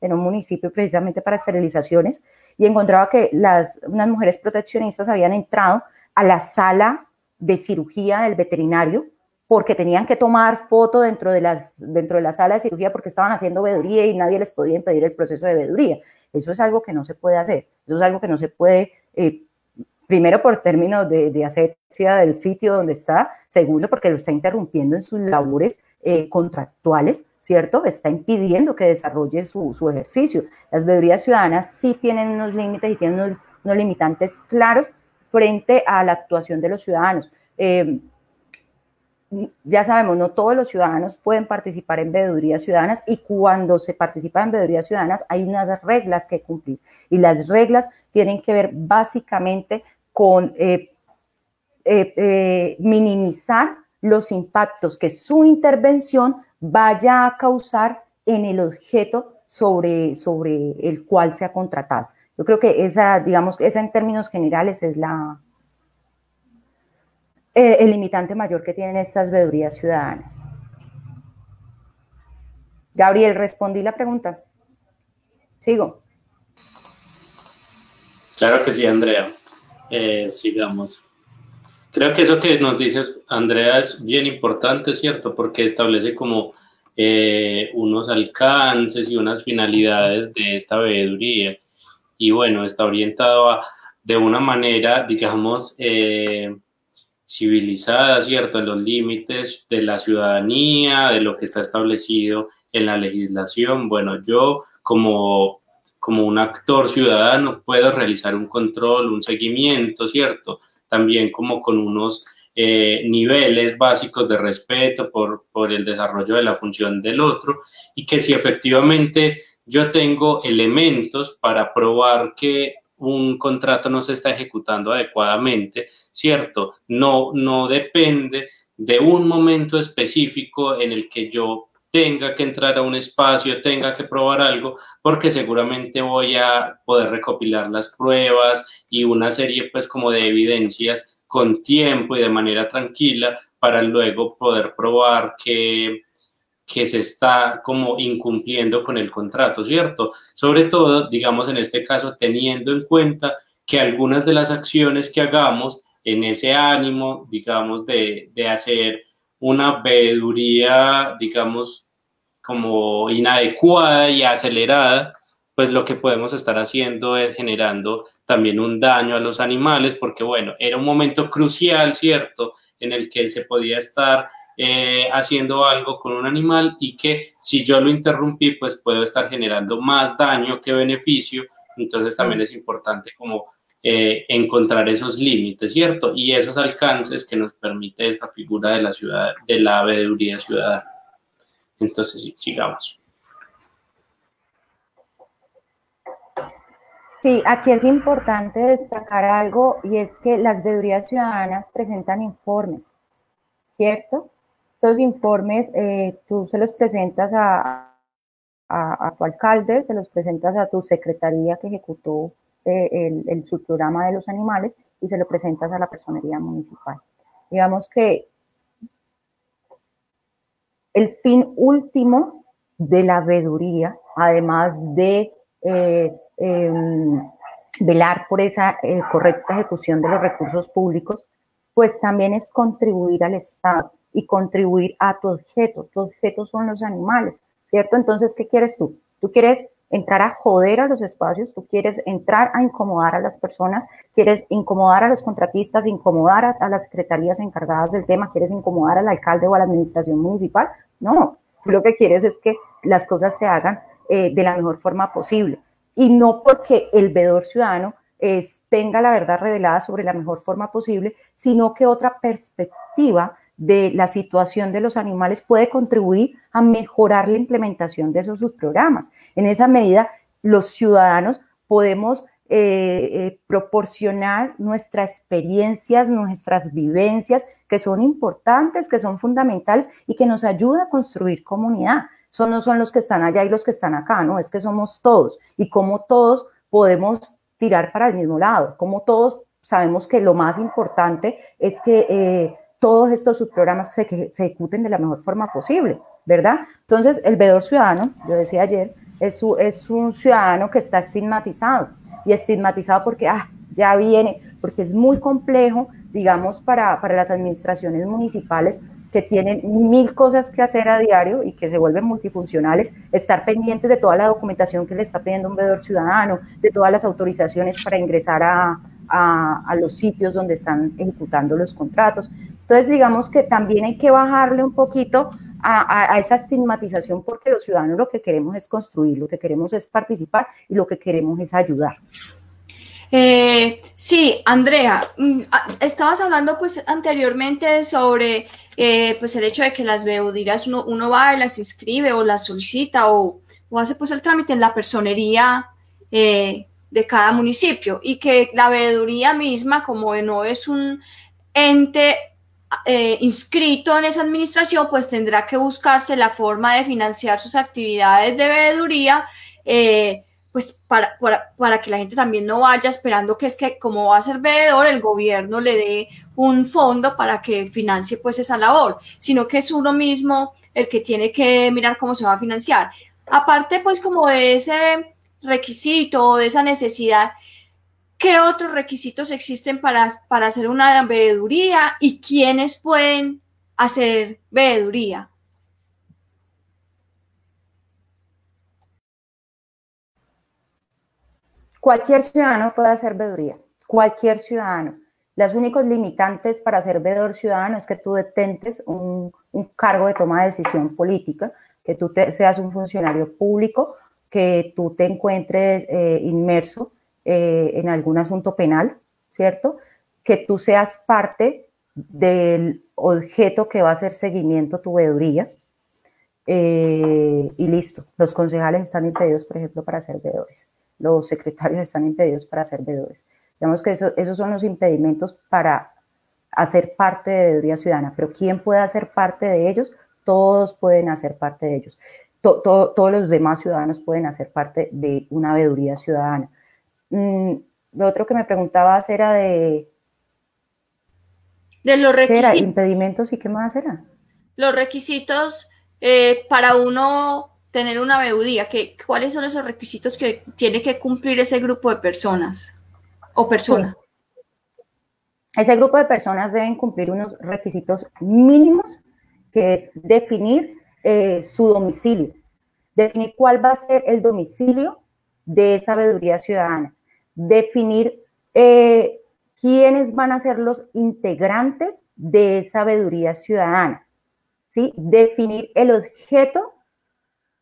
en un municipio precisamente para esterilizaciones y encontraba que las, unas mujeres proteccionistas habían entrado a la sala de cirugía del veterinario porque tenían que tomar foto dentro de, las, dentro de la sala de cirugía porque estaban haciendo veeduría y nadie les podía impedir el proceso de veeduría. Eso es algo que no se puede hacer, eso es algo que no se puede, eh, primero por términos de, de asepsia del sitio donde está, segundo porque lo está interrumpiendo en sus labores eh, contractuales, ¿cierto? Está impidiendo que desarrolle su, su, ejercicio. Las veedurías ciudadanas sí tienen unos límites y tienen unos, unos limitantes claros frente a la actuación de los ciudadanos. Eh, ya sabemos, no todos los ciudadanos pueden participar en veedurías ciudadanas y cuando se participa en veedurías ciudadanas hay unas reglas que cumplir y las reglas tienen que ver básicamente con eh, eh, eh, minimizar los impactos que su intervención vaya a causar en el objeto sobre, sobre el cual se ha contratado. Yo creo que esa, digamos, esa en términos generales es la, eh, el limitante mayor que tienen estas veedurías ciudadanas. Gabriel, respondí la pregunta. Sigo. Claro que sí, Andrea. Eh, sigamos. Creo que eso que nos dices, Andrea, es bien importante, ¿cierto? Porque establece como eh, unos alcances y unas finalidades de esta veeduría. Y bueno, está orientado a, de una manera, digamos, civilizada, ¿cierto? En los límites de la ciudadanía, de lo que está establecido en la legislación. Bueno, yo como, como un actor ciudadano puedo realizar un control, un seguimiento, ¿cierto? También como con unos eh, niveles básicos de respeto por, por el desarrollo de la función del otro y que si efectivamente yo tengo elementos para probar que un contrato no se está ejecutando adecuadamente, ¿cierto? No, no depende de un momento específico en el que yo tenga que entrar a un espacio, tenga que probar algo, porque seguramente voy a poder recopilar las pruebas y una serie pues como de evidencias con tiempo y de manera tranquila para luego poder probar que que se está como incumpliendo con el contrato, ¿cierto? Sobre todo, digamos, en este caso, teniendo en cuenta que algunas de las acciones que hagamos en ese ánimo, digamos, de, de hacer una veeduría, digamos, como inadecuada y acelerada, pues lo que podemos estar haciendo es generando también un daño a los animales, porque bueno, era un momento crucial, ¿cierto?, en el que se podía estar eh, haciendo algo con un animal y que si yo lo interrumpí, pues puedo estar generando más daño que beneficio. Entonces también es importante como eh, encontrar esos límites, ¿cierto? Y esos alcances que nos permite esta figura de la ciudad, de la veeduría ciudadana. Entonces, sigamos. Sí, aquí es importante destacar algo y es que las veedurías ciudadanas presentan informes, ¿cierto? Estos informes eh, tú se los presentas a, tu alcalde, se los presentas a tu secretaría que ejecutó eh, el, subprograma de los animales y se lo presentas a la personería municipal. Digamos que el fin último de la veeduría, además de eh, em, velar por esa correcta ejecución de los recursos públicos, pues también es contribuir al Estado y contribuir a tu objeto. Tu objeto son los animales, ¿cierto? Entonces, ¿qué quieres tú? Tú quieres entrar a joder a los espacios, tú quieres entrar a incomodar a las personas, quieres incomodar a los contratistas, incomodar a, las secretarías encargadas del tema, quieres incomodar al alcalde o a la administración municipal. No, lo que quieres es que las cosas se hagan eh, de la mejor forma posible. Y no porque el vedor ciudadano tenga la verdad revelada sobre la mejor forma posible, sino que otra perspectiva de la situación de los animales puede contribuir a mejorar la implementación de esos subprogramas. En esa medida, los ciudadanos podemos eh, eh, proporcionar nuestras experiencias, nuestras vivencias, que son importantes, que son fundamentales y que nos ayuda a construir comunidad. Son no son los que están allá y los que están acá, no, es que somos todos y como todos podemos tirar para el mismo lado, como todos sabemos que lo más importante es que eh, todos estos subprogramas que se ejecuten de la mejor forma posible, ¿verdad? Entonces, el vedor ciudadano, yo decía ayer, es, un ciudadano que está estigmatizado y estigmatizado porque ah, ya viene, porque es muy complejo, digamos, para, para las administraciones municipales que tienen mil cosas que hacer a diario y que se vuelven multifuncionales, estar pendientes de toda la documentación que le está pidiendo un vedor ciudadano, de todas las autorizaciones para ingresar a, a, los sitios donde están ejecutando los contratos. Entonces, digamos que también hay que bajarle un poquito a, esa estigmatización porque los ciudadanos lo que queremos es construir, lo que queremos es participar y lo que queremos es ayudar. Eh, sí, Andrea, mm, estabas hablando pues anteriormente sobre eh, pues el hecho de que las veedurías uno, va y las inscribe o las solicita o, o hace pues el trámite en la personería eh, de cada municipio y que la veeduría misma, como no es un ente eh, inscrito en esa administración, pues tendrá que buscarse la forma de financiar sus actividades de veeduría, eh, pues para, para, que la gente también no vaya esperando que es que como va a ser veedor, el gobierno le dé un fondo para que financie pues esa labor, sino que es uno mismo el que tiene que mirar cómo se va a financiar. Aparte pues como de ese requisito o de esa necesidad, ¿Qué otros requisitos existen para, para hacer una veeduría y quiénes pueden hacer veeduría? Cualquier ciudadano puede hacer veeduría, cualquier ciudadano. Los únicos limitantes para ser veedor ciudadano es que tú detentes un, cargo de toma de decisión política, que tú seas un funcionario público, que tú te encuentres eh, inmerso eh, en algún asunto penal, ¿cierto? Que tú seas parte del objeto que va a hacer seguimiento tu veeduría. Eh, y listo, los concejales están impedidos, por ejemplo, para ser veedores. Los secretarios están impedidos para ser veedores. Digamos que esos son los impedimentos para hacer parte de veeduría ciudadana. Pero ¿quién puede hacer parte de ellos? Todos pueden hacer parte de ellos. Todos los demás ciudadanos pueden hacer parte de una veeduría ciudadana. Mm, lo otro que me preguntabas era de... De los requisitos. Impedimentos y qué más era. Los requisitos eh, para uno tener una que, ¿cuáles son esos requisitos que tiene que cumplir ese grupo de personas o persona? Ese grupo de personas deben cumplir unos requisitos mínimos, que es definir eh, su domicilio, definir cuál va a ser el domicilio de esa veeduría ciudadana definir eh, quiénes van a ser los integrantes de esa sabiduría ciudadana, ¿sí? Definir el objeto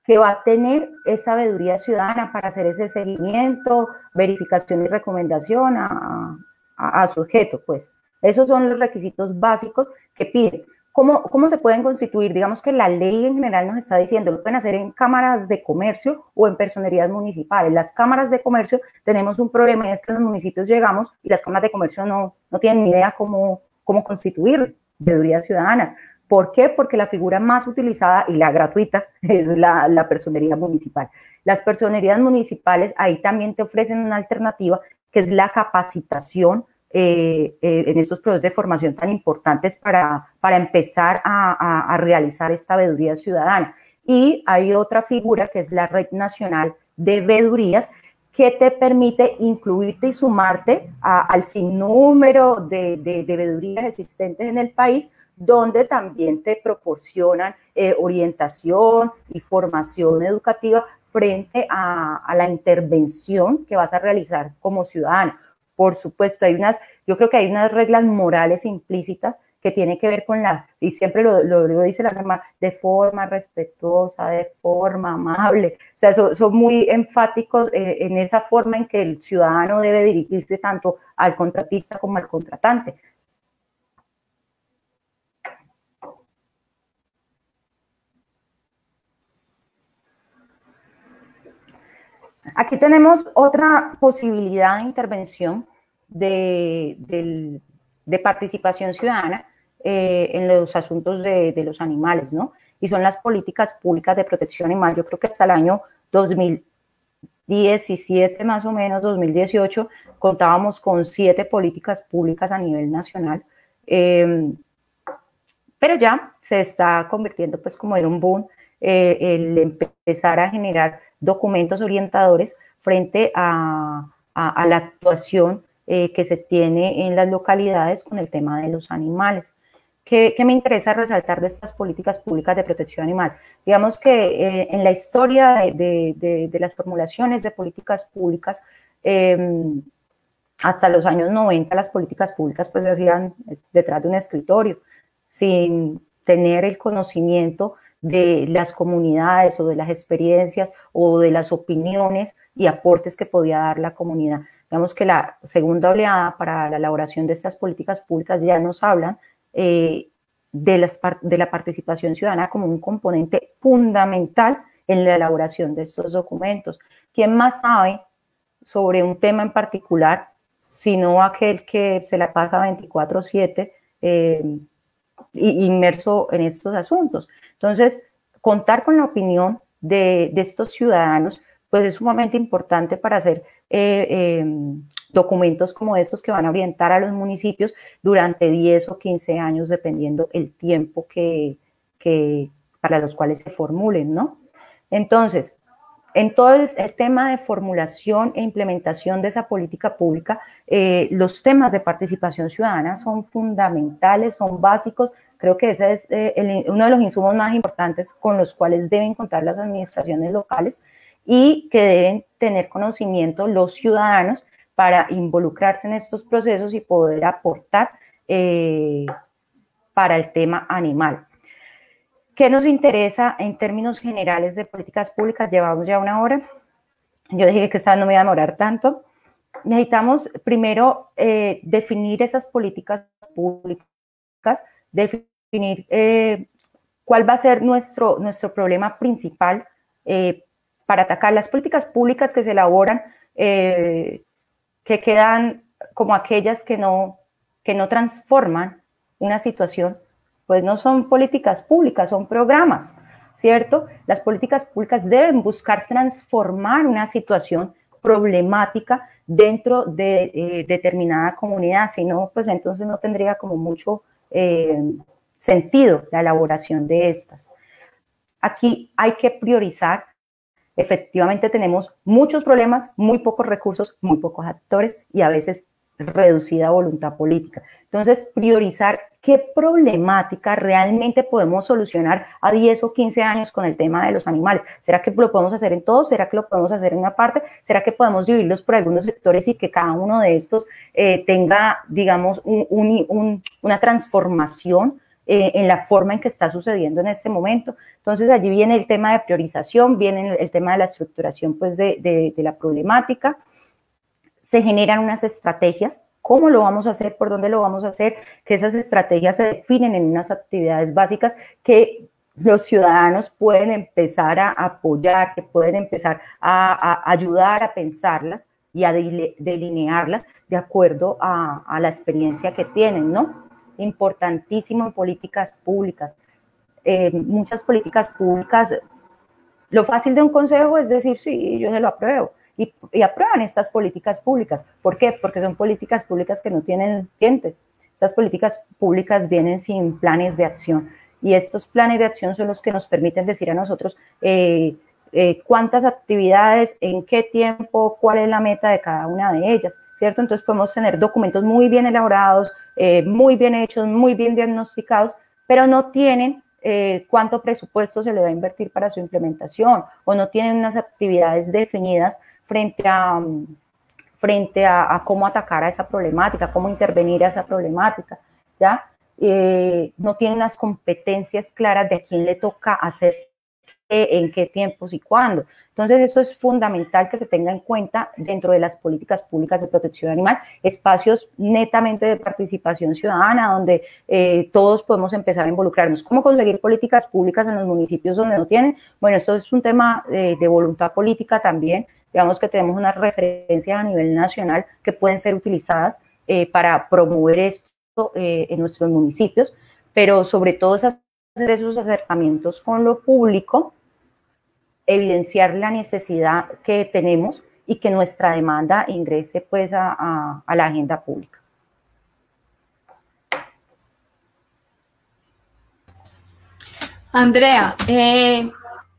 que va a tener esa sabiduría ciudadana para hacer ese seguimiento, verificación y recomendación a, a su objeto, pues. Esos son los requisitos básicos que piden. ¿Cómo, ¿Cómo se pueden constituir? Digamos que la ley en general nos está diciendo, lo pueden hacer en cámaras de comercio o en personerías municipales. Las cámaras de comercio tenemos un problema es que los municipios llegamos y las cámaras de comercio no, no tienen ni idea cómo, cómo constituir veedurías ciudadanas. ¿Por qué? Porque la figura más utilizada y la gratuita [LAUGHS] es la, la personería municipal. Las personerías municipales ahí también te ofrecen una alternativa que es la capacitación eh, eh, en estos procesos de formación tan importantes para, para empezar a, realizar esta veeduría ciudadana. Y hay otra figura que es la Red Nacional de Veedurías, que te permite incluirte y sumarte al sinnúmero de, de, de, existentes en el país, donde también te proporcionan eh, orientación y formación educativa frente a, a, la intervención que vas a realizar como ciudadano. Por supuesto, hay unas, yo creo que hay unas reglas morales implícitas que tienen que ver con la, y siempre lo, lo, dice la norma, de forma respetuosa, de forma amable. O sea, son, muy enfáticos eh, en esa forma en que el ciudadano debe dirigirse tanto al contratista como al contratante. Aquí tenemos otra posibilidad de intervención de, participación ciudadana eh, en los asuntos de, los animales, ¿no? Y son las políticas públicas de protección animal. Yo creo que hasta el año 2017, más o menos, 2018, contábamos con siete políticas públicas a nivel nacional. Eh, pero ya se está convirtiendo pues como en un boom eh, el empezar a generar documentos orientadores frente a, la actuación eh, que se tiene en las localidades con el tema de los animales. ¿Qué, me interesa resaltar de estas políticas públicas de protección animal? Digamos que eh, en la historia de, las formulaciones de políticas públicas, em, hasta los años 90 las políticas públicas pues se hacían detrás de un escritorio, sin tener el conocimiento de las comunidades o de las experiencias o de las opiniones y aportes que podía dar la comunidad. Digamos que la segunda oleada para la elaboración de estas políticas públicas ya nos hablan eh, de, las, de la participación ciudadana como un componente fundamental en la elaboración de estos documentos. ¿Quién más sabe sobre un tema en particular, sino aquel que se la pasa 24/7 eh, inmerso en estos asuntos? Entonces, contar con la opinión de, de estos ciudadanos pues es sumamente importante para hacer eh, em, documentos como estos que van a orientar a los municipios durante 10 o 15 años, dependiendo el tiempo que, para los cuales se formulen, ¿no? Entonces, en todo el, tema de formulación e implementación de esa política pública, eh, los temas de participación ciudadana son fundamentales, son básicos. Creo que ese es eh, uno de los insumos más importantes con los cuales deben contar las administraciones locales y que deben tener conocimiento los ciudadanos para involucrarse en estos procesos y poder aportar eh, para el tema animal. ¿Qué nos interesa en términos generales de políticas públicas? Llevamos ya una hora. Yo dije que esta no me iba a demorar tanto. Necesitamos primero eh, definir esas políticas públicas, definir eh, cuál va a ser nuestro, nuestro problema principal para atacar las políticas públicas que se elaboran, eh, que quedan como aquellas que no, que no transforman una situación, pues no son políticas públicas, son programas, ¿cierto? Las políticas públicas deben buscar transformar una situación problemática dentro de eh, determinada comunidad, si no, pues entonces no tendría como mucho eh, sentido la elaboración de estas. Aquí hay que priorizar efectivamente tenemos muchos problemas, muy pocos recursos, muy pocos actores y a veces reducida voluntad política. Entonces, priorizar qué problemática realmente podemos solucionar a 10 o 15 años con el tema de los animales. ¿Será que lo podemos hacer en todos? ¿Será que lo podemos hacer en una parte? ¿Será que podemos dividirlos por algunos sectores y que cada uno de estos eh, tenga, digamos, una transformación eh, en la forma en que está sucediendo en este momento. Entonces allí viene el tema de priorización, viene el, tema de la estructuración pues, de, la problemática. Se generan unas estrategias cómo lo vamos a hacer, por dónde lo vamos a hacer, que esas estrategias se definen en unas actividades básicas que los ciudadanos pueden empezar a apoyar, que pueden empezar a, ayudar a pensarlas y a delinearlas de acuerdo a, a, la experiencia que tienen, ¿no? Importantísimo en políticas públicas. Eh, muchas políticas públicas, lo fácil de un consejo es decir, sí, yo se lo apruebo. Y, aprueban estas políticas públicas. ¿Por qué? Porque son políticas públicas que no tienen dientes. Estas políticas públicas vienen sin planes de acción. Y estos planes de acción son los que nos permiten decir a nosotros eh, eh, cuántas actividades, en qué tiempo, cuál es la meta de cada una de ellas, Entonces podemos tener documentos muy bien elaborados, eh, muy bien hechos, muy bien diagnosticados, pero no tienen eh, cuánto presupuesto se le va a invertir para su implementación o no tienen unas actividades definidas frente a, frente a, cómo atacar a esa problemática, cómo intervenir a esa problemática, ¿ya? Eh, no tienen las competencias claras de a quién le toca hacer en qué tiempos y cuándo. Entonces, eso es fundamental que se tenga en cuenta dentro de las políticas públicas de protección animal, espacios netamente de participación ciudadana, donde eh, todos podemos empezar a involucrarnos. ¿Cómo conseguir políticas públicas en los municipios donde no tienen? Bueno, esto es un tema de, voluntad política también. Digamos que tenemos unas referencias a nivel nacional que pueden ser utilizadas eh, para promover esto eh, en nuestros municipios, pero sobre todo hacer esos acercamientos con lo público evidenciar la necesidad que tenemos y que nuestra demanda ingrese pues a, la agenda pública. Andrea, eh,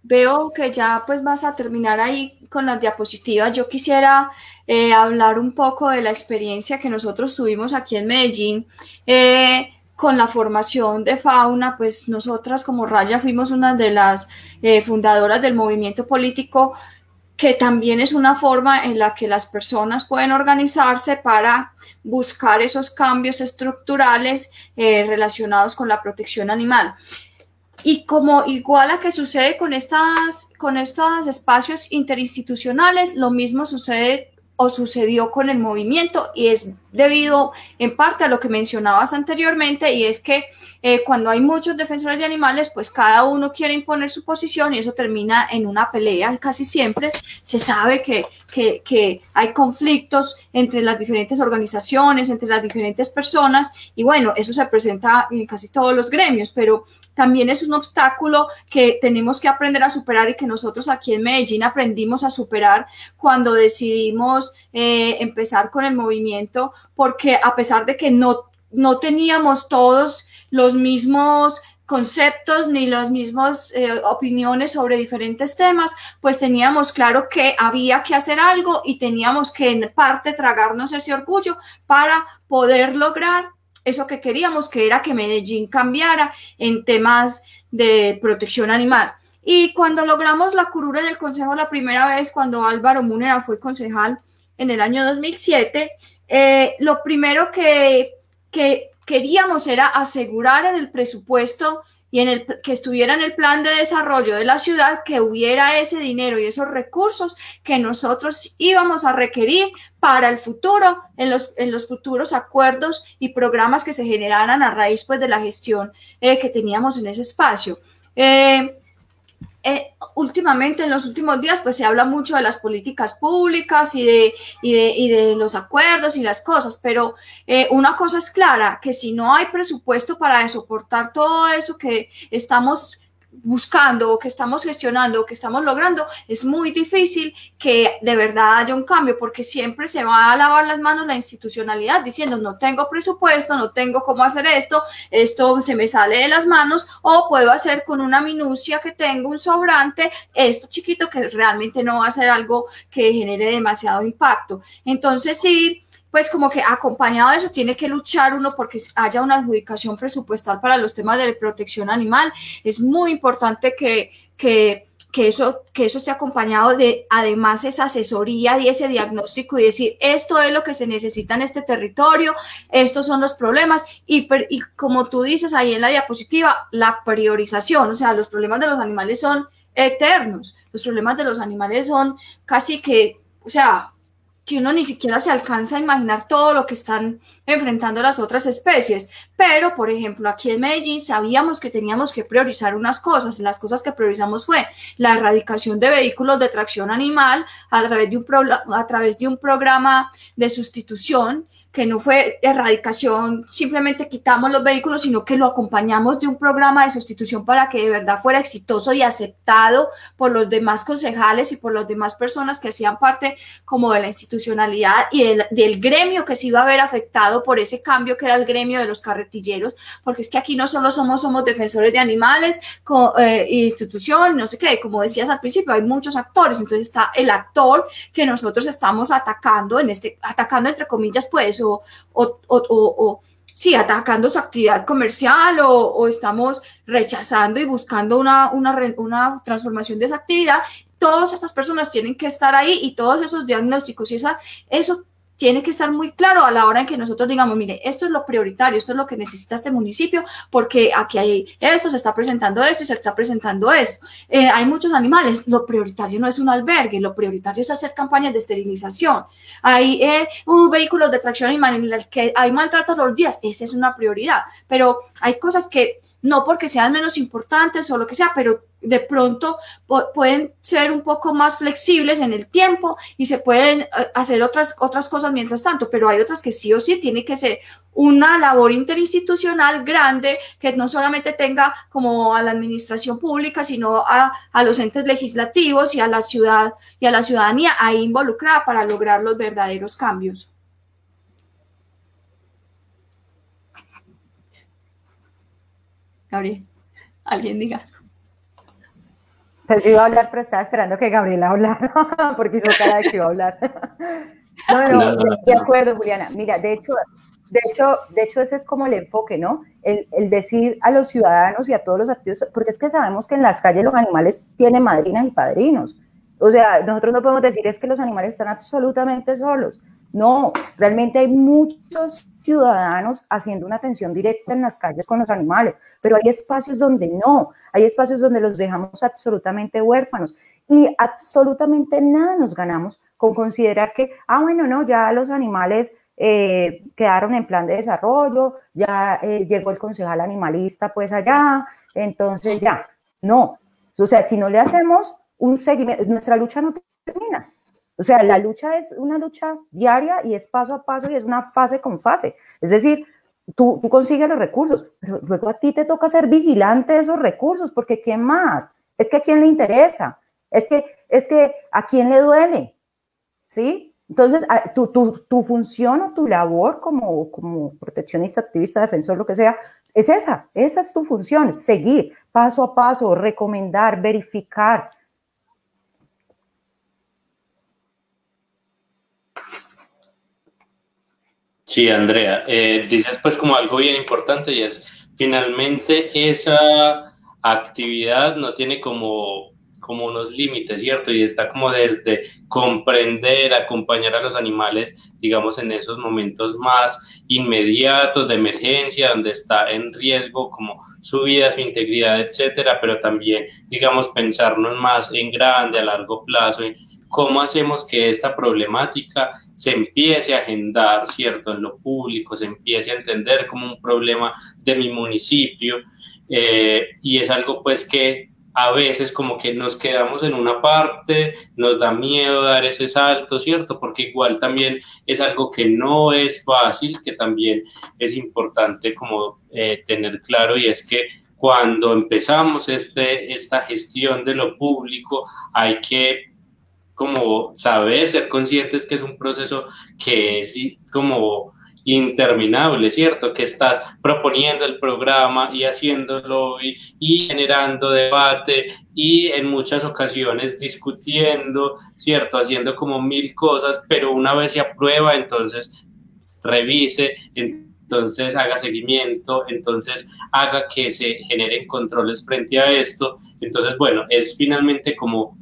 veo que ya pues vas a terminar ahí con las diapositivas. Yo quisiera eh, hablar un poco de la experiencia que nosotros tuvimos aquí en Medellín. Eh, con la formación de fauna, pues nosotras como Raya fuimos una de las eh, fundadoras del movimiento político que también es una forma en la que las personas pueden organizarse para buscar esos cambios estructurales eh, relacionados con la protección animal. Y como igual a que sucede con, estas, con estos espacios interinstitucionales, lo mismo sucede o sucedió con el movimiento y es debido en parte a lo que mencionabas anteriormente y es que eh, cuando hay muchos defensores de animales, pues cada uno quiere imponer su posición y eso termina en una pelea casi siempre. Se sabe que, que, que hay conflictos entre las diferentes organizaciones, entre las diferentes personas y bueno, eso se presenta en casi todos los gremios, pero también es un obstáculo que tenemos que aprender a superar y que nosotros aquí en Medellín aprendimos a superar cuando decidimos eh, empezar con el movimiento, porque a pesar de que no, no teníamos todos los mismos conceptos ni las mismas eh, opiniones sobre diferentes temas, pues teníamos claro que había que hacer algo y teníamos que en parte tragarnos ese orgullo para poder lograr eso que queríamos, que era que Medellín cambiara en temas de protección animal. Y cuando logramos la curura en el Consejo la primera vez, cuando Álvaro Múnera fue concejal en el año 2007, eh, lo primero que, que queríamos era asegurar en el presupuesto y en el que estuviera en el plan de desarrollo de la ciudad que hubiera ese dinero y esos recursos que nosotros íbamos a requerir para el futuro, en los, en los futuros acuerdos y programas que se generaran a raíz pues, de la gestión eh, que teníamos en ese espacio. Eh, eh, últimamente, en los últimos días, pues se habla mucho de las políticas públicas y de, y de, y de los acuerdos y las cosas, pero eh, una cosa es clara, que si no hay presupuesto para soportar todo eso que estamos buscando o que estamos gestionando o que estamos logrando, es muy difícil que de verdad haya un cambio porque siempre se va a lavar las manos la institucionalidad diciendo no tengo presupuesto, no tengo cómo hacer esto, esto se me sale de las manos o puedo hacer con una minucia que tengo un sobrante esto chiquito que realmente no va a ser algo que genere demasiado impacto. Entonces sí, pues como que acompañado de eso tiene que luchar uno porque haya una adjudicación presupuestal para los temas de protección animal. Es muy importante que, que, que eso, que eso esté acompañado de además esa asesoría y ese diagnóstico y decir esto es lo que se necesita en este territorio, estos son los problemas y, y como tú dices ahí en la diapositiva, la priorización, o sea, los problemas de los animales son eternos, los problemas de los animales son casi que, o sea, que uno ni siquiera se alcanza a imaginar todo lo que están enfrentando las otras especies. Pero, por ejemplo, aquí en Medellín sabíamos que teníamos que priorizar unas cosas. Las cosas que priorizamos fue la erradicación de vehículos de tracción animal a través de un, a través de un programa de sustitución que no fue erradicación, simplemente quitamos los vehículos, sino que lo acompañamos de un programa de sustitución para que de verdad fuera exitoso y aceptado por los demás concejales y por las demás personas que hacían parte como de la institucionalidad y del, gremio que se iba a ver afectado por ese cambio que era el gremio de los carretilleros, porque es que aquí no solo somos, somos defensores de animales, eh, institución, no sé qué, como decías al principio, hay muchos actores, entonces está el actor que nosotros estamos atacando, en este, atacando entre comillas, pues, o, o, o, sí, atacando su actividad comercial o, estamos rechazando y buscando una, una, una, transformación de esa actividad, todas estas personas tienen que estar ahí y todos esos diagnósticos y esa, eso tiene que estar muy claro a la hora en que nosotros digamos, mire, esto es lo prioritario, esto es lo que necesita este municipio, porque aquí hay esto, se está presentando esto y se está presentando esto. Eh, hay muchos animales, lo prioritario no es un albergue, lo prioritario es hacer campañas de esterilización. Hay eh, un vehículo de tracción animal en el que hay maltrato los días, esa es una prioridad, pero hay cosas que no porque sean menos importantes o lo que sea, pero de pronto pueden ser un poco más flexibles en el tiempo y se pueden eh, hacer otras, otras cosas mientras tanto, pero hay otras que sí o sí tiene que ser una labor interinstitucional grande que no solamente tenga como a la administración pública, sino a, a los entes legislativos y a la ciudad y a la ciudadanía ahí involucrada para lograr los verdaderos cambios. Gabriel, alguien diga. Pues yo iba a hablar, pero estaba esperando que Gabriela hablara, [LAUGHS] porque hizo cara de que iba a hablar. [LAUGHS] No, no, de acuerdo, Juliana. Mira, de hecho, de hecho, de hecho, ese es como el enfoque, ¿no? El, el, decir a los ciudadanos y a todos los activos, porque es que sabemos que en las calles los animales tienen madrinas y padrinos. O sea, nosotros no podemos decir es que los animales están absolutamente solos. No, realmente hay muchos ciudadanos haciendo una atención directa en las calles con los animales, pero hay espacios donde no, hay espacios donde los dejamos absolutamente huérfanos y absolutamente nada nos ganamos con considerar que, ah, bueno, no, ya los animales eh, quedaron en plan de desarrollo, ya eh, llegó el concejal animalista pues allá, entonces ya, no. O sea, si no le hacemos un seguimiento, nuestra lucha no termina. O sea, la lucha es una lucha diaria y es paso a paso y es una fase con fase. Es decir, tú, tú consigues los recursos, pero luego a ti te toca ser vigilante de esos recursos, porque ¿quién más? Es que a quién le interesa, es que, es que a quién le duele, ¿sí? Entonces, tu, tu, tu función o tu labor como, como proteccionista, activista, defensor, lo que sea, es esa, esa es tu función, seguir paso a paso, recomendar, verificar, Sí, Andrea, eh, dices pues como algo bien importante y es finalmente esa actividad no tiene como, como unos límites, ¿cierto? Y está como desde comprender, acompañar a los animales, digamos, en esos momentos más inmediatos de emergencia, donde está en riesgo como su vida, su integridad, etcétera, pero también, digamos, pensarnos más en grande, a largo plazo, en cómo hacemos que esta problemática se empiece a agendar, ¿cierto?, en lo público, se empiece a entender como un problema de mi municipio. Eh, y es algo pues que a veces como que nos quedamos en una parte, nos da miedo dar ese salto, ¿cierto? Porque igual también es algo que no es fácil, que también es importante como eh, tener claro y es que cuando empezamos este, esta gestión de lo público hay que como saber, ser conscientes que es un proceso que es como interminable, ¿cierto? Que estás proponiendo el programa y haciéndolo y, y, generando debate y en muchas ocasiones discutiendo, ¿cierto? Haciendo como mil cosas, pero una vez se aprueba, entonces revise, entonces haga seguimiento, entonces haga que se generen controles frente a esto. Entonces, bueno, es finalmente como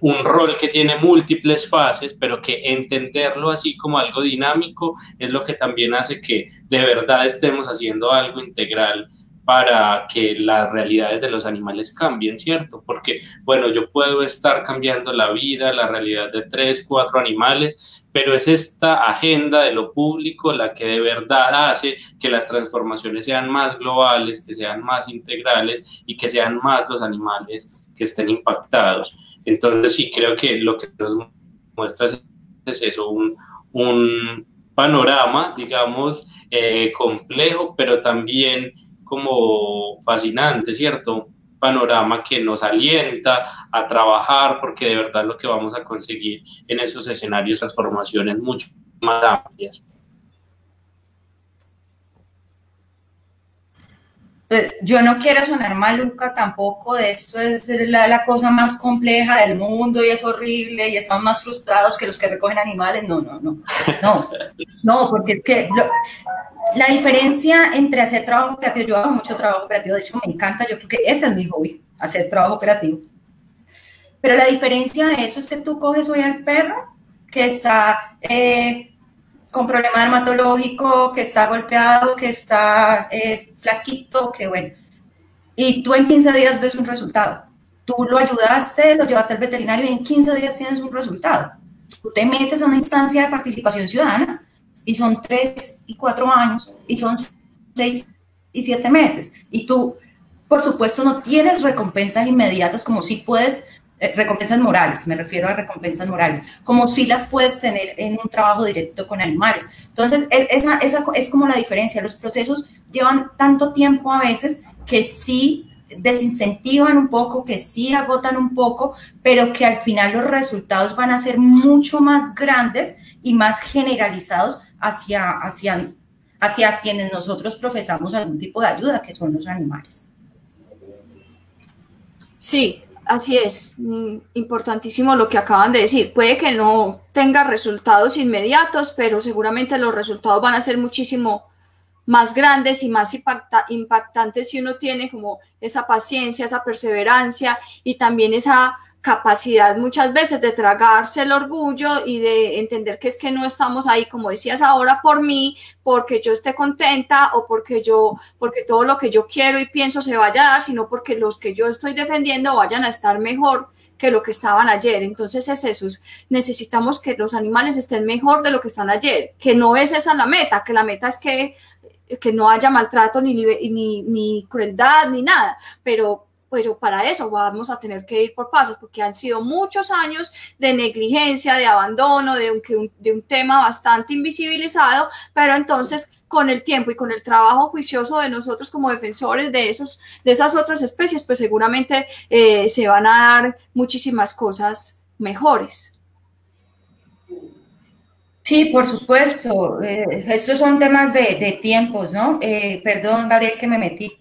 un rol que tiene múltiples fases, pero que entenderlo así como algo dinámico es lo que también hace que de verdad estemos haciendo algo integral para que las realidades de los animales cambien, ¿cierto? Porque, bueno, yo puedo estar cambiando la vida, la realidad de tres, cuatro animales, pero es esta agenda de lo público la que de verdad hace que las transformaciones sean más globales, que sean más integrales y que sean más los animales que estén impactados. Entonces sí creo que lo que nos muestra es eso, un, panorama, digamos, eh, complejo, pero también como fascinante, ¿cierto? Panorama que nos alienta a trabajar porque de verdad lo que vamos a conseguir en esos escenarios, transformaciones mucho más amplias. Pues, yo no quiero sonar maluca tampoco, de esto es la, cosa más compleja del mundo y es horrible y estamos más frustrados que los que recogen animales. No, no, no, no, [LAUGHS] no, porque es que la diferencia entre hacer trabajo operativo, yo hago mucho trabajo operativo, de hecho me encanta, yo creo que ese es mi hobby, hacer trabajo operativo. Pero la diferencia de eso es que tú coges hoy al perro que está eh, con problema dermatológico, que está golpeado, que está eh, flaquito, que bueno. Y tú en 15 días ves un resultado. Tú lo ayudaste, lo llevaste al veterinario y en 15 días tienes un resultado. Tú te metes a una instancia de participación ciudadana y son 3 y 4 años y son 6 y 7 meses. Y tú, por supuesto, no tienes recompensas inmediatas como si puedes eh, recompensas morales, me refiero a recompensas morales, como si las puedes tener en un trabajo directo con animales. Entonces, esa, esa es como la diferencia. Los procesos llevan tanto tiempo a veces que sí desincentivan un poco, que sí agotan un poco, pero que al final los resultados van a ser mucho más grandes y más generalizados hacia, hacia, hacia quienes nosotros profesamos algún tipo de ayuda, que son los animales. Sí, Así es, mm, importantísimo lo que acaban de decir. Puede que no tenga resultados inmediatos, pero seguramente los resultados van a ser muchísimo más grandes y más impactantes si uno tiene como esa paciencia, esa perseverancia y también esa capacidad muchas veces de tragarse el orgullo y de entender que es que no estamos ahí, como decías ahora, por mí, porque yo esté contenta o porque yo, porque todo lo que yo quiero y pienso se vaya a dar, sino porque los que yo estoy defendiendo vayan a estar mejor que lo que estaban ayer. Entonces es eso, necesitamos que los animales estén mejor de lo que están ayer, que no es esa la meta, que la meta es que, que no haya maltrato ni, ni, ni crueldad ni nada, pero pues para eso vamos a tener que ir por pasos, porque han sido muchos años de negligencia, de abandono, de un, de un tema bastante invisibilizado, pero entonces con el tiempo y con el trabajo juicioso de nosotros como defensores de, esos, de esas otras especies, pues seguramente eh, se van a dar muchísimas cosas mejores. Sí, por supuesto. Eh, estos son temas de, tiempos, ¿no? Eh, perdón, Gabriel, que me metí.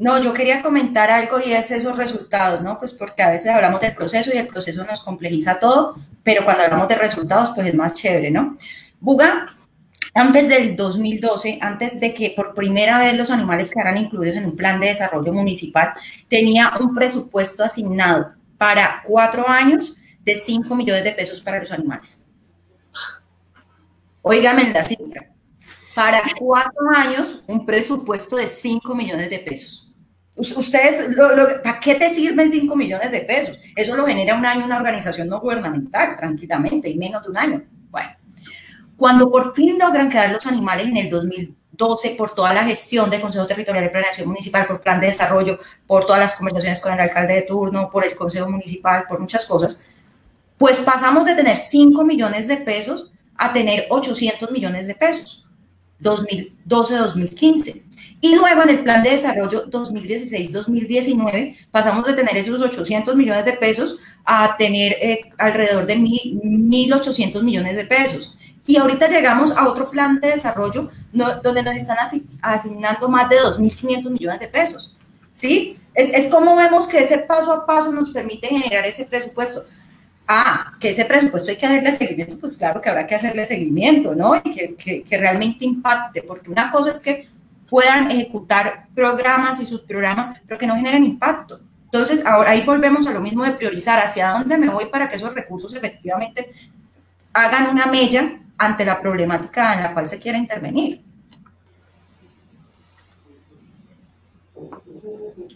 No, yo quería comentar algo y es esos resultados, ¿no? Pues porque a veces hablamos del proceso y el proceso nos complejiza todo, pero cuando hablamos de resultados, pues es más chévere, ¿no? Buga, antes del 2012, antes de que por primera vez los animales quedaran incluidos en un plan de desarrollo municipal, tenía un presupuesto asignado para cuatro años de 5 millones de pesos para los animales. Óigame la cifra. Para cuatro años, un presupuesto de 5 millones de pesos. Ustedes, ¿para qué te sirven 5 millones de pesos? Eso lo genera un año una organización no gubernamental, tranquilamente, y menos de un año. Bueno, cuando por fin logran quedar los animales en el 2012 por toda la gestión del Consejo Territorial de Planeación Municipal, por plan de desarrollo, por todas las conversaciones con el alcalde de turno, por el Consejo Municipal, por muchas cosas, pues pasamos de tener 5 millones de pesos a tener 800 millones de pesos, 2012-2015. Y luego en el plan de desarrollo 2016-2019 pasamos de tener esos 800 millones de pesos a tener eh, alrededor de 1.800 millones de pesos. Y ahorita llegamos a otro plan de desarrollo donde nos están asignando más de 2.500 millones de pesos. ¿Sí? Es, es como vemos que ese paso a paso nos permite generar ese presupuesto. Ah, que ese presupuesto hay que hacerle seguimiento, pues claro que habrá que hacerle seguimiento, ¿no? Y que, que, que realmente impacte, porque una cosa es que puedan ejecutar programas y subprogramas, pero que no generen impacto. Entonces, ahora ahí volvemos a lo mismo de priorizar hacia dónde me voy para que esos recursos efectivamente hagan una mella ante la problemática en la cual se quiera intervenir.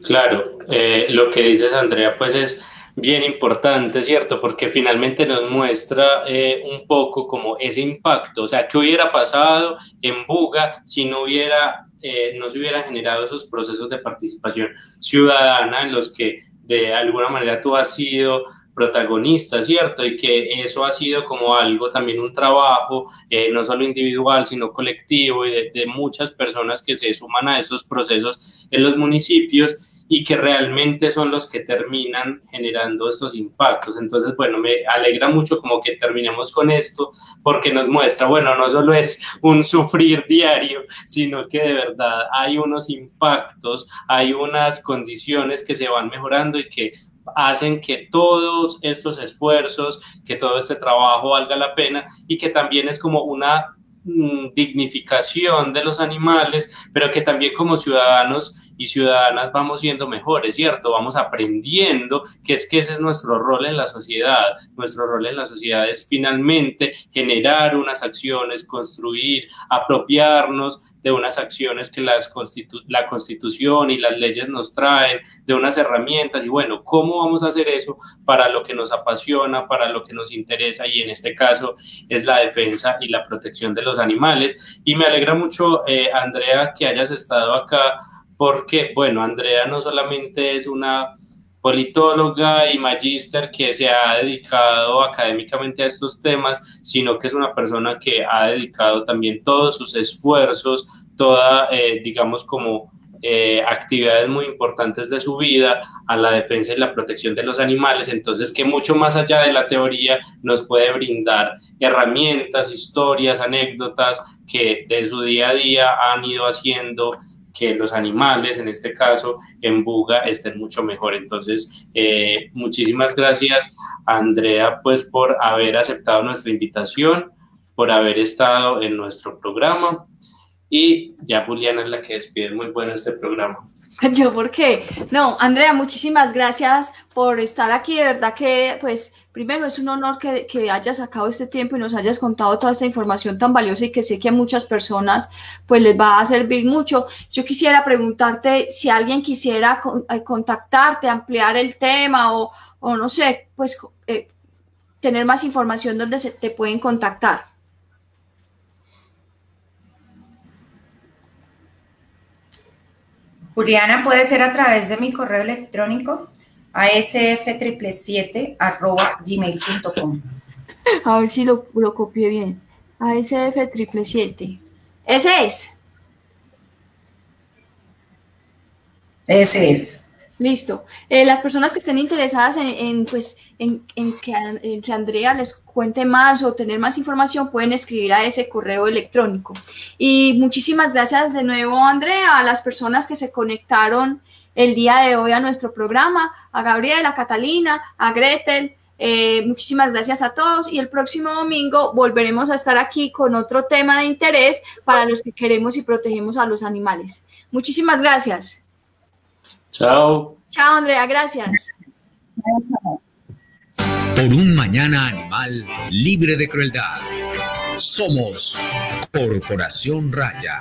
Claro, eh, lo que dices, Andrea, pues es bien importante, ¿cierto? Porque finalmente nos muestra eh, un poco como ese impacto, o sea, qué hubiera pasado en Buga si no hubiera eh, no se hubieran generado esos procesos de participación ciudadana en los que de alguna manera tú has sido protagonista, ¿cierto? Y que eso ha sido como algo, también un trabajo, eh, no solo individual, sino colectivo y de, de, muchas personas que se suman a esos procesos en los municipios y que realmente son los que terminan generando estos impactos. Entonces, bueno, me alegra mucho como que terminemos con esto porque nos muestra, bueno, no solo es un sufrir diario, sino que de verdad hay unos impactos, hay unas condiciones que se van mejorando y que hacen que todos estos esfuerzos, que todo este trabajo valga la pena y que también es como una mm, dignificación de los animales, pero que también como ciudadanos y ciudadanas vamos siendo mejores, ¿cierto? Vamos aprendiendo que es que ese es nuestro rol en la sociedad. Nuestro rol en la sociedad es finalmente generar unas acciones, construir, apropiarnos de unas acciones que las la constitución y las leyes nos traen, de unas herramientas y bueno, ¿cómo vamos a hacer eso para lo que nos apasiona, para lo que nos interesa y en este caso es la defensa y la protección de los animales? Y me alegra mucho, eh, Andrea, que hayas estado acá porque, bueno, Andrea no solamente es una politóloga y magíster que se ha dedicado académicamente a estos temas, sino que es una persona que ha dedicado también todos sus esfuerzos, toda, eh, digamos, como eh, actividades muy importantes de su vida a la defensa y la protección de los animales, entonces que mucho más allá de la teoría nos puede brindar herramientas, historias, anécdotas que de su día a día han ido haciendo que los animales, en este caso en Buga, estén mucho mejor. Entonces, eh, muchísimas gracias, Andrea, pues por haber aceptado nuestra invitación, por haber estado en nuestro programa. Y ya Juliana es la que despide. Muy bueno este programa. [LAUGHS] Yo, ¿por qué? No, Andrea, muchísimas gracias por estar aquí. De verdad que, pues, primero es un honor que, que, hayas sacado este tiempo y nos hayas contado toda esta información tan valiosa y que sé que a muchas personas, pues, les va a servir mucho. Yo quisiera preguntarte si alguien quisiera eh, contactarte, ampliar el tema o, o no sé, pues, eh, tener más información donde se te pueden contactar. Juliana puede ser a través de mi correo electrónico asf777 A ver si lo, lo copié bien. ASF777. Ese es. Ese es. Listo. Eh, las personas que estén interesadas en, pues, en, que, en, que, Andrea les cuente más o tener más información pueden escribir a ese correo electrónico. Y muchísimas gracias de nuevo, Andrea, a las personas que se conectaron el día de hoy a nuestro programa, a Gabriela, a Catalina, a Gretel. Eh, muchísimas gracias a todos y el próximo domingo volveremos a estar aquí con otro tema de interés para los que queremos y protegemos a los animales. Muchísimas gracias. Chao. Chao, Andrea, gracias. Por un mañana animal libre de crueldad. Somos Corporación Raya.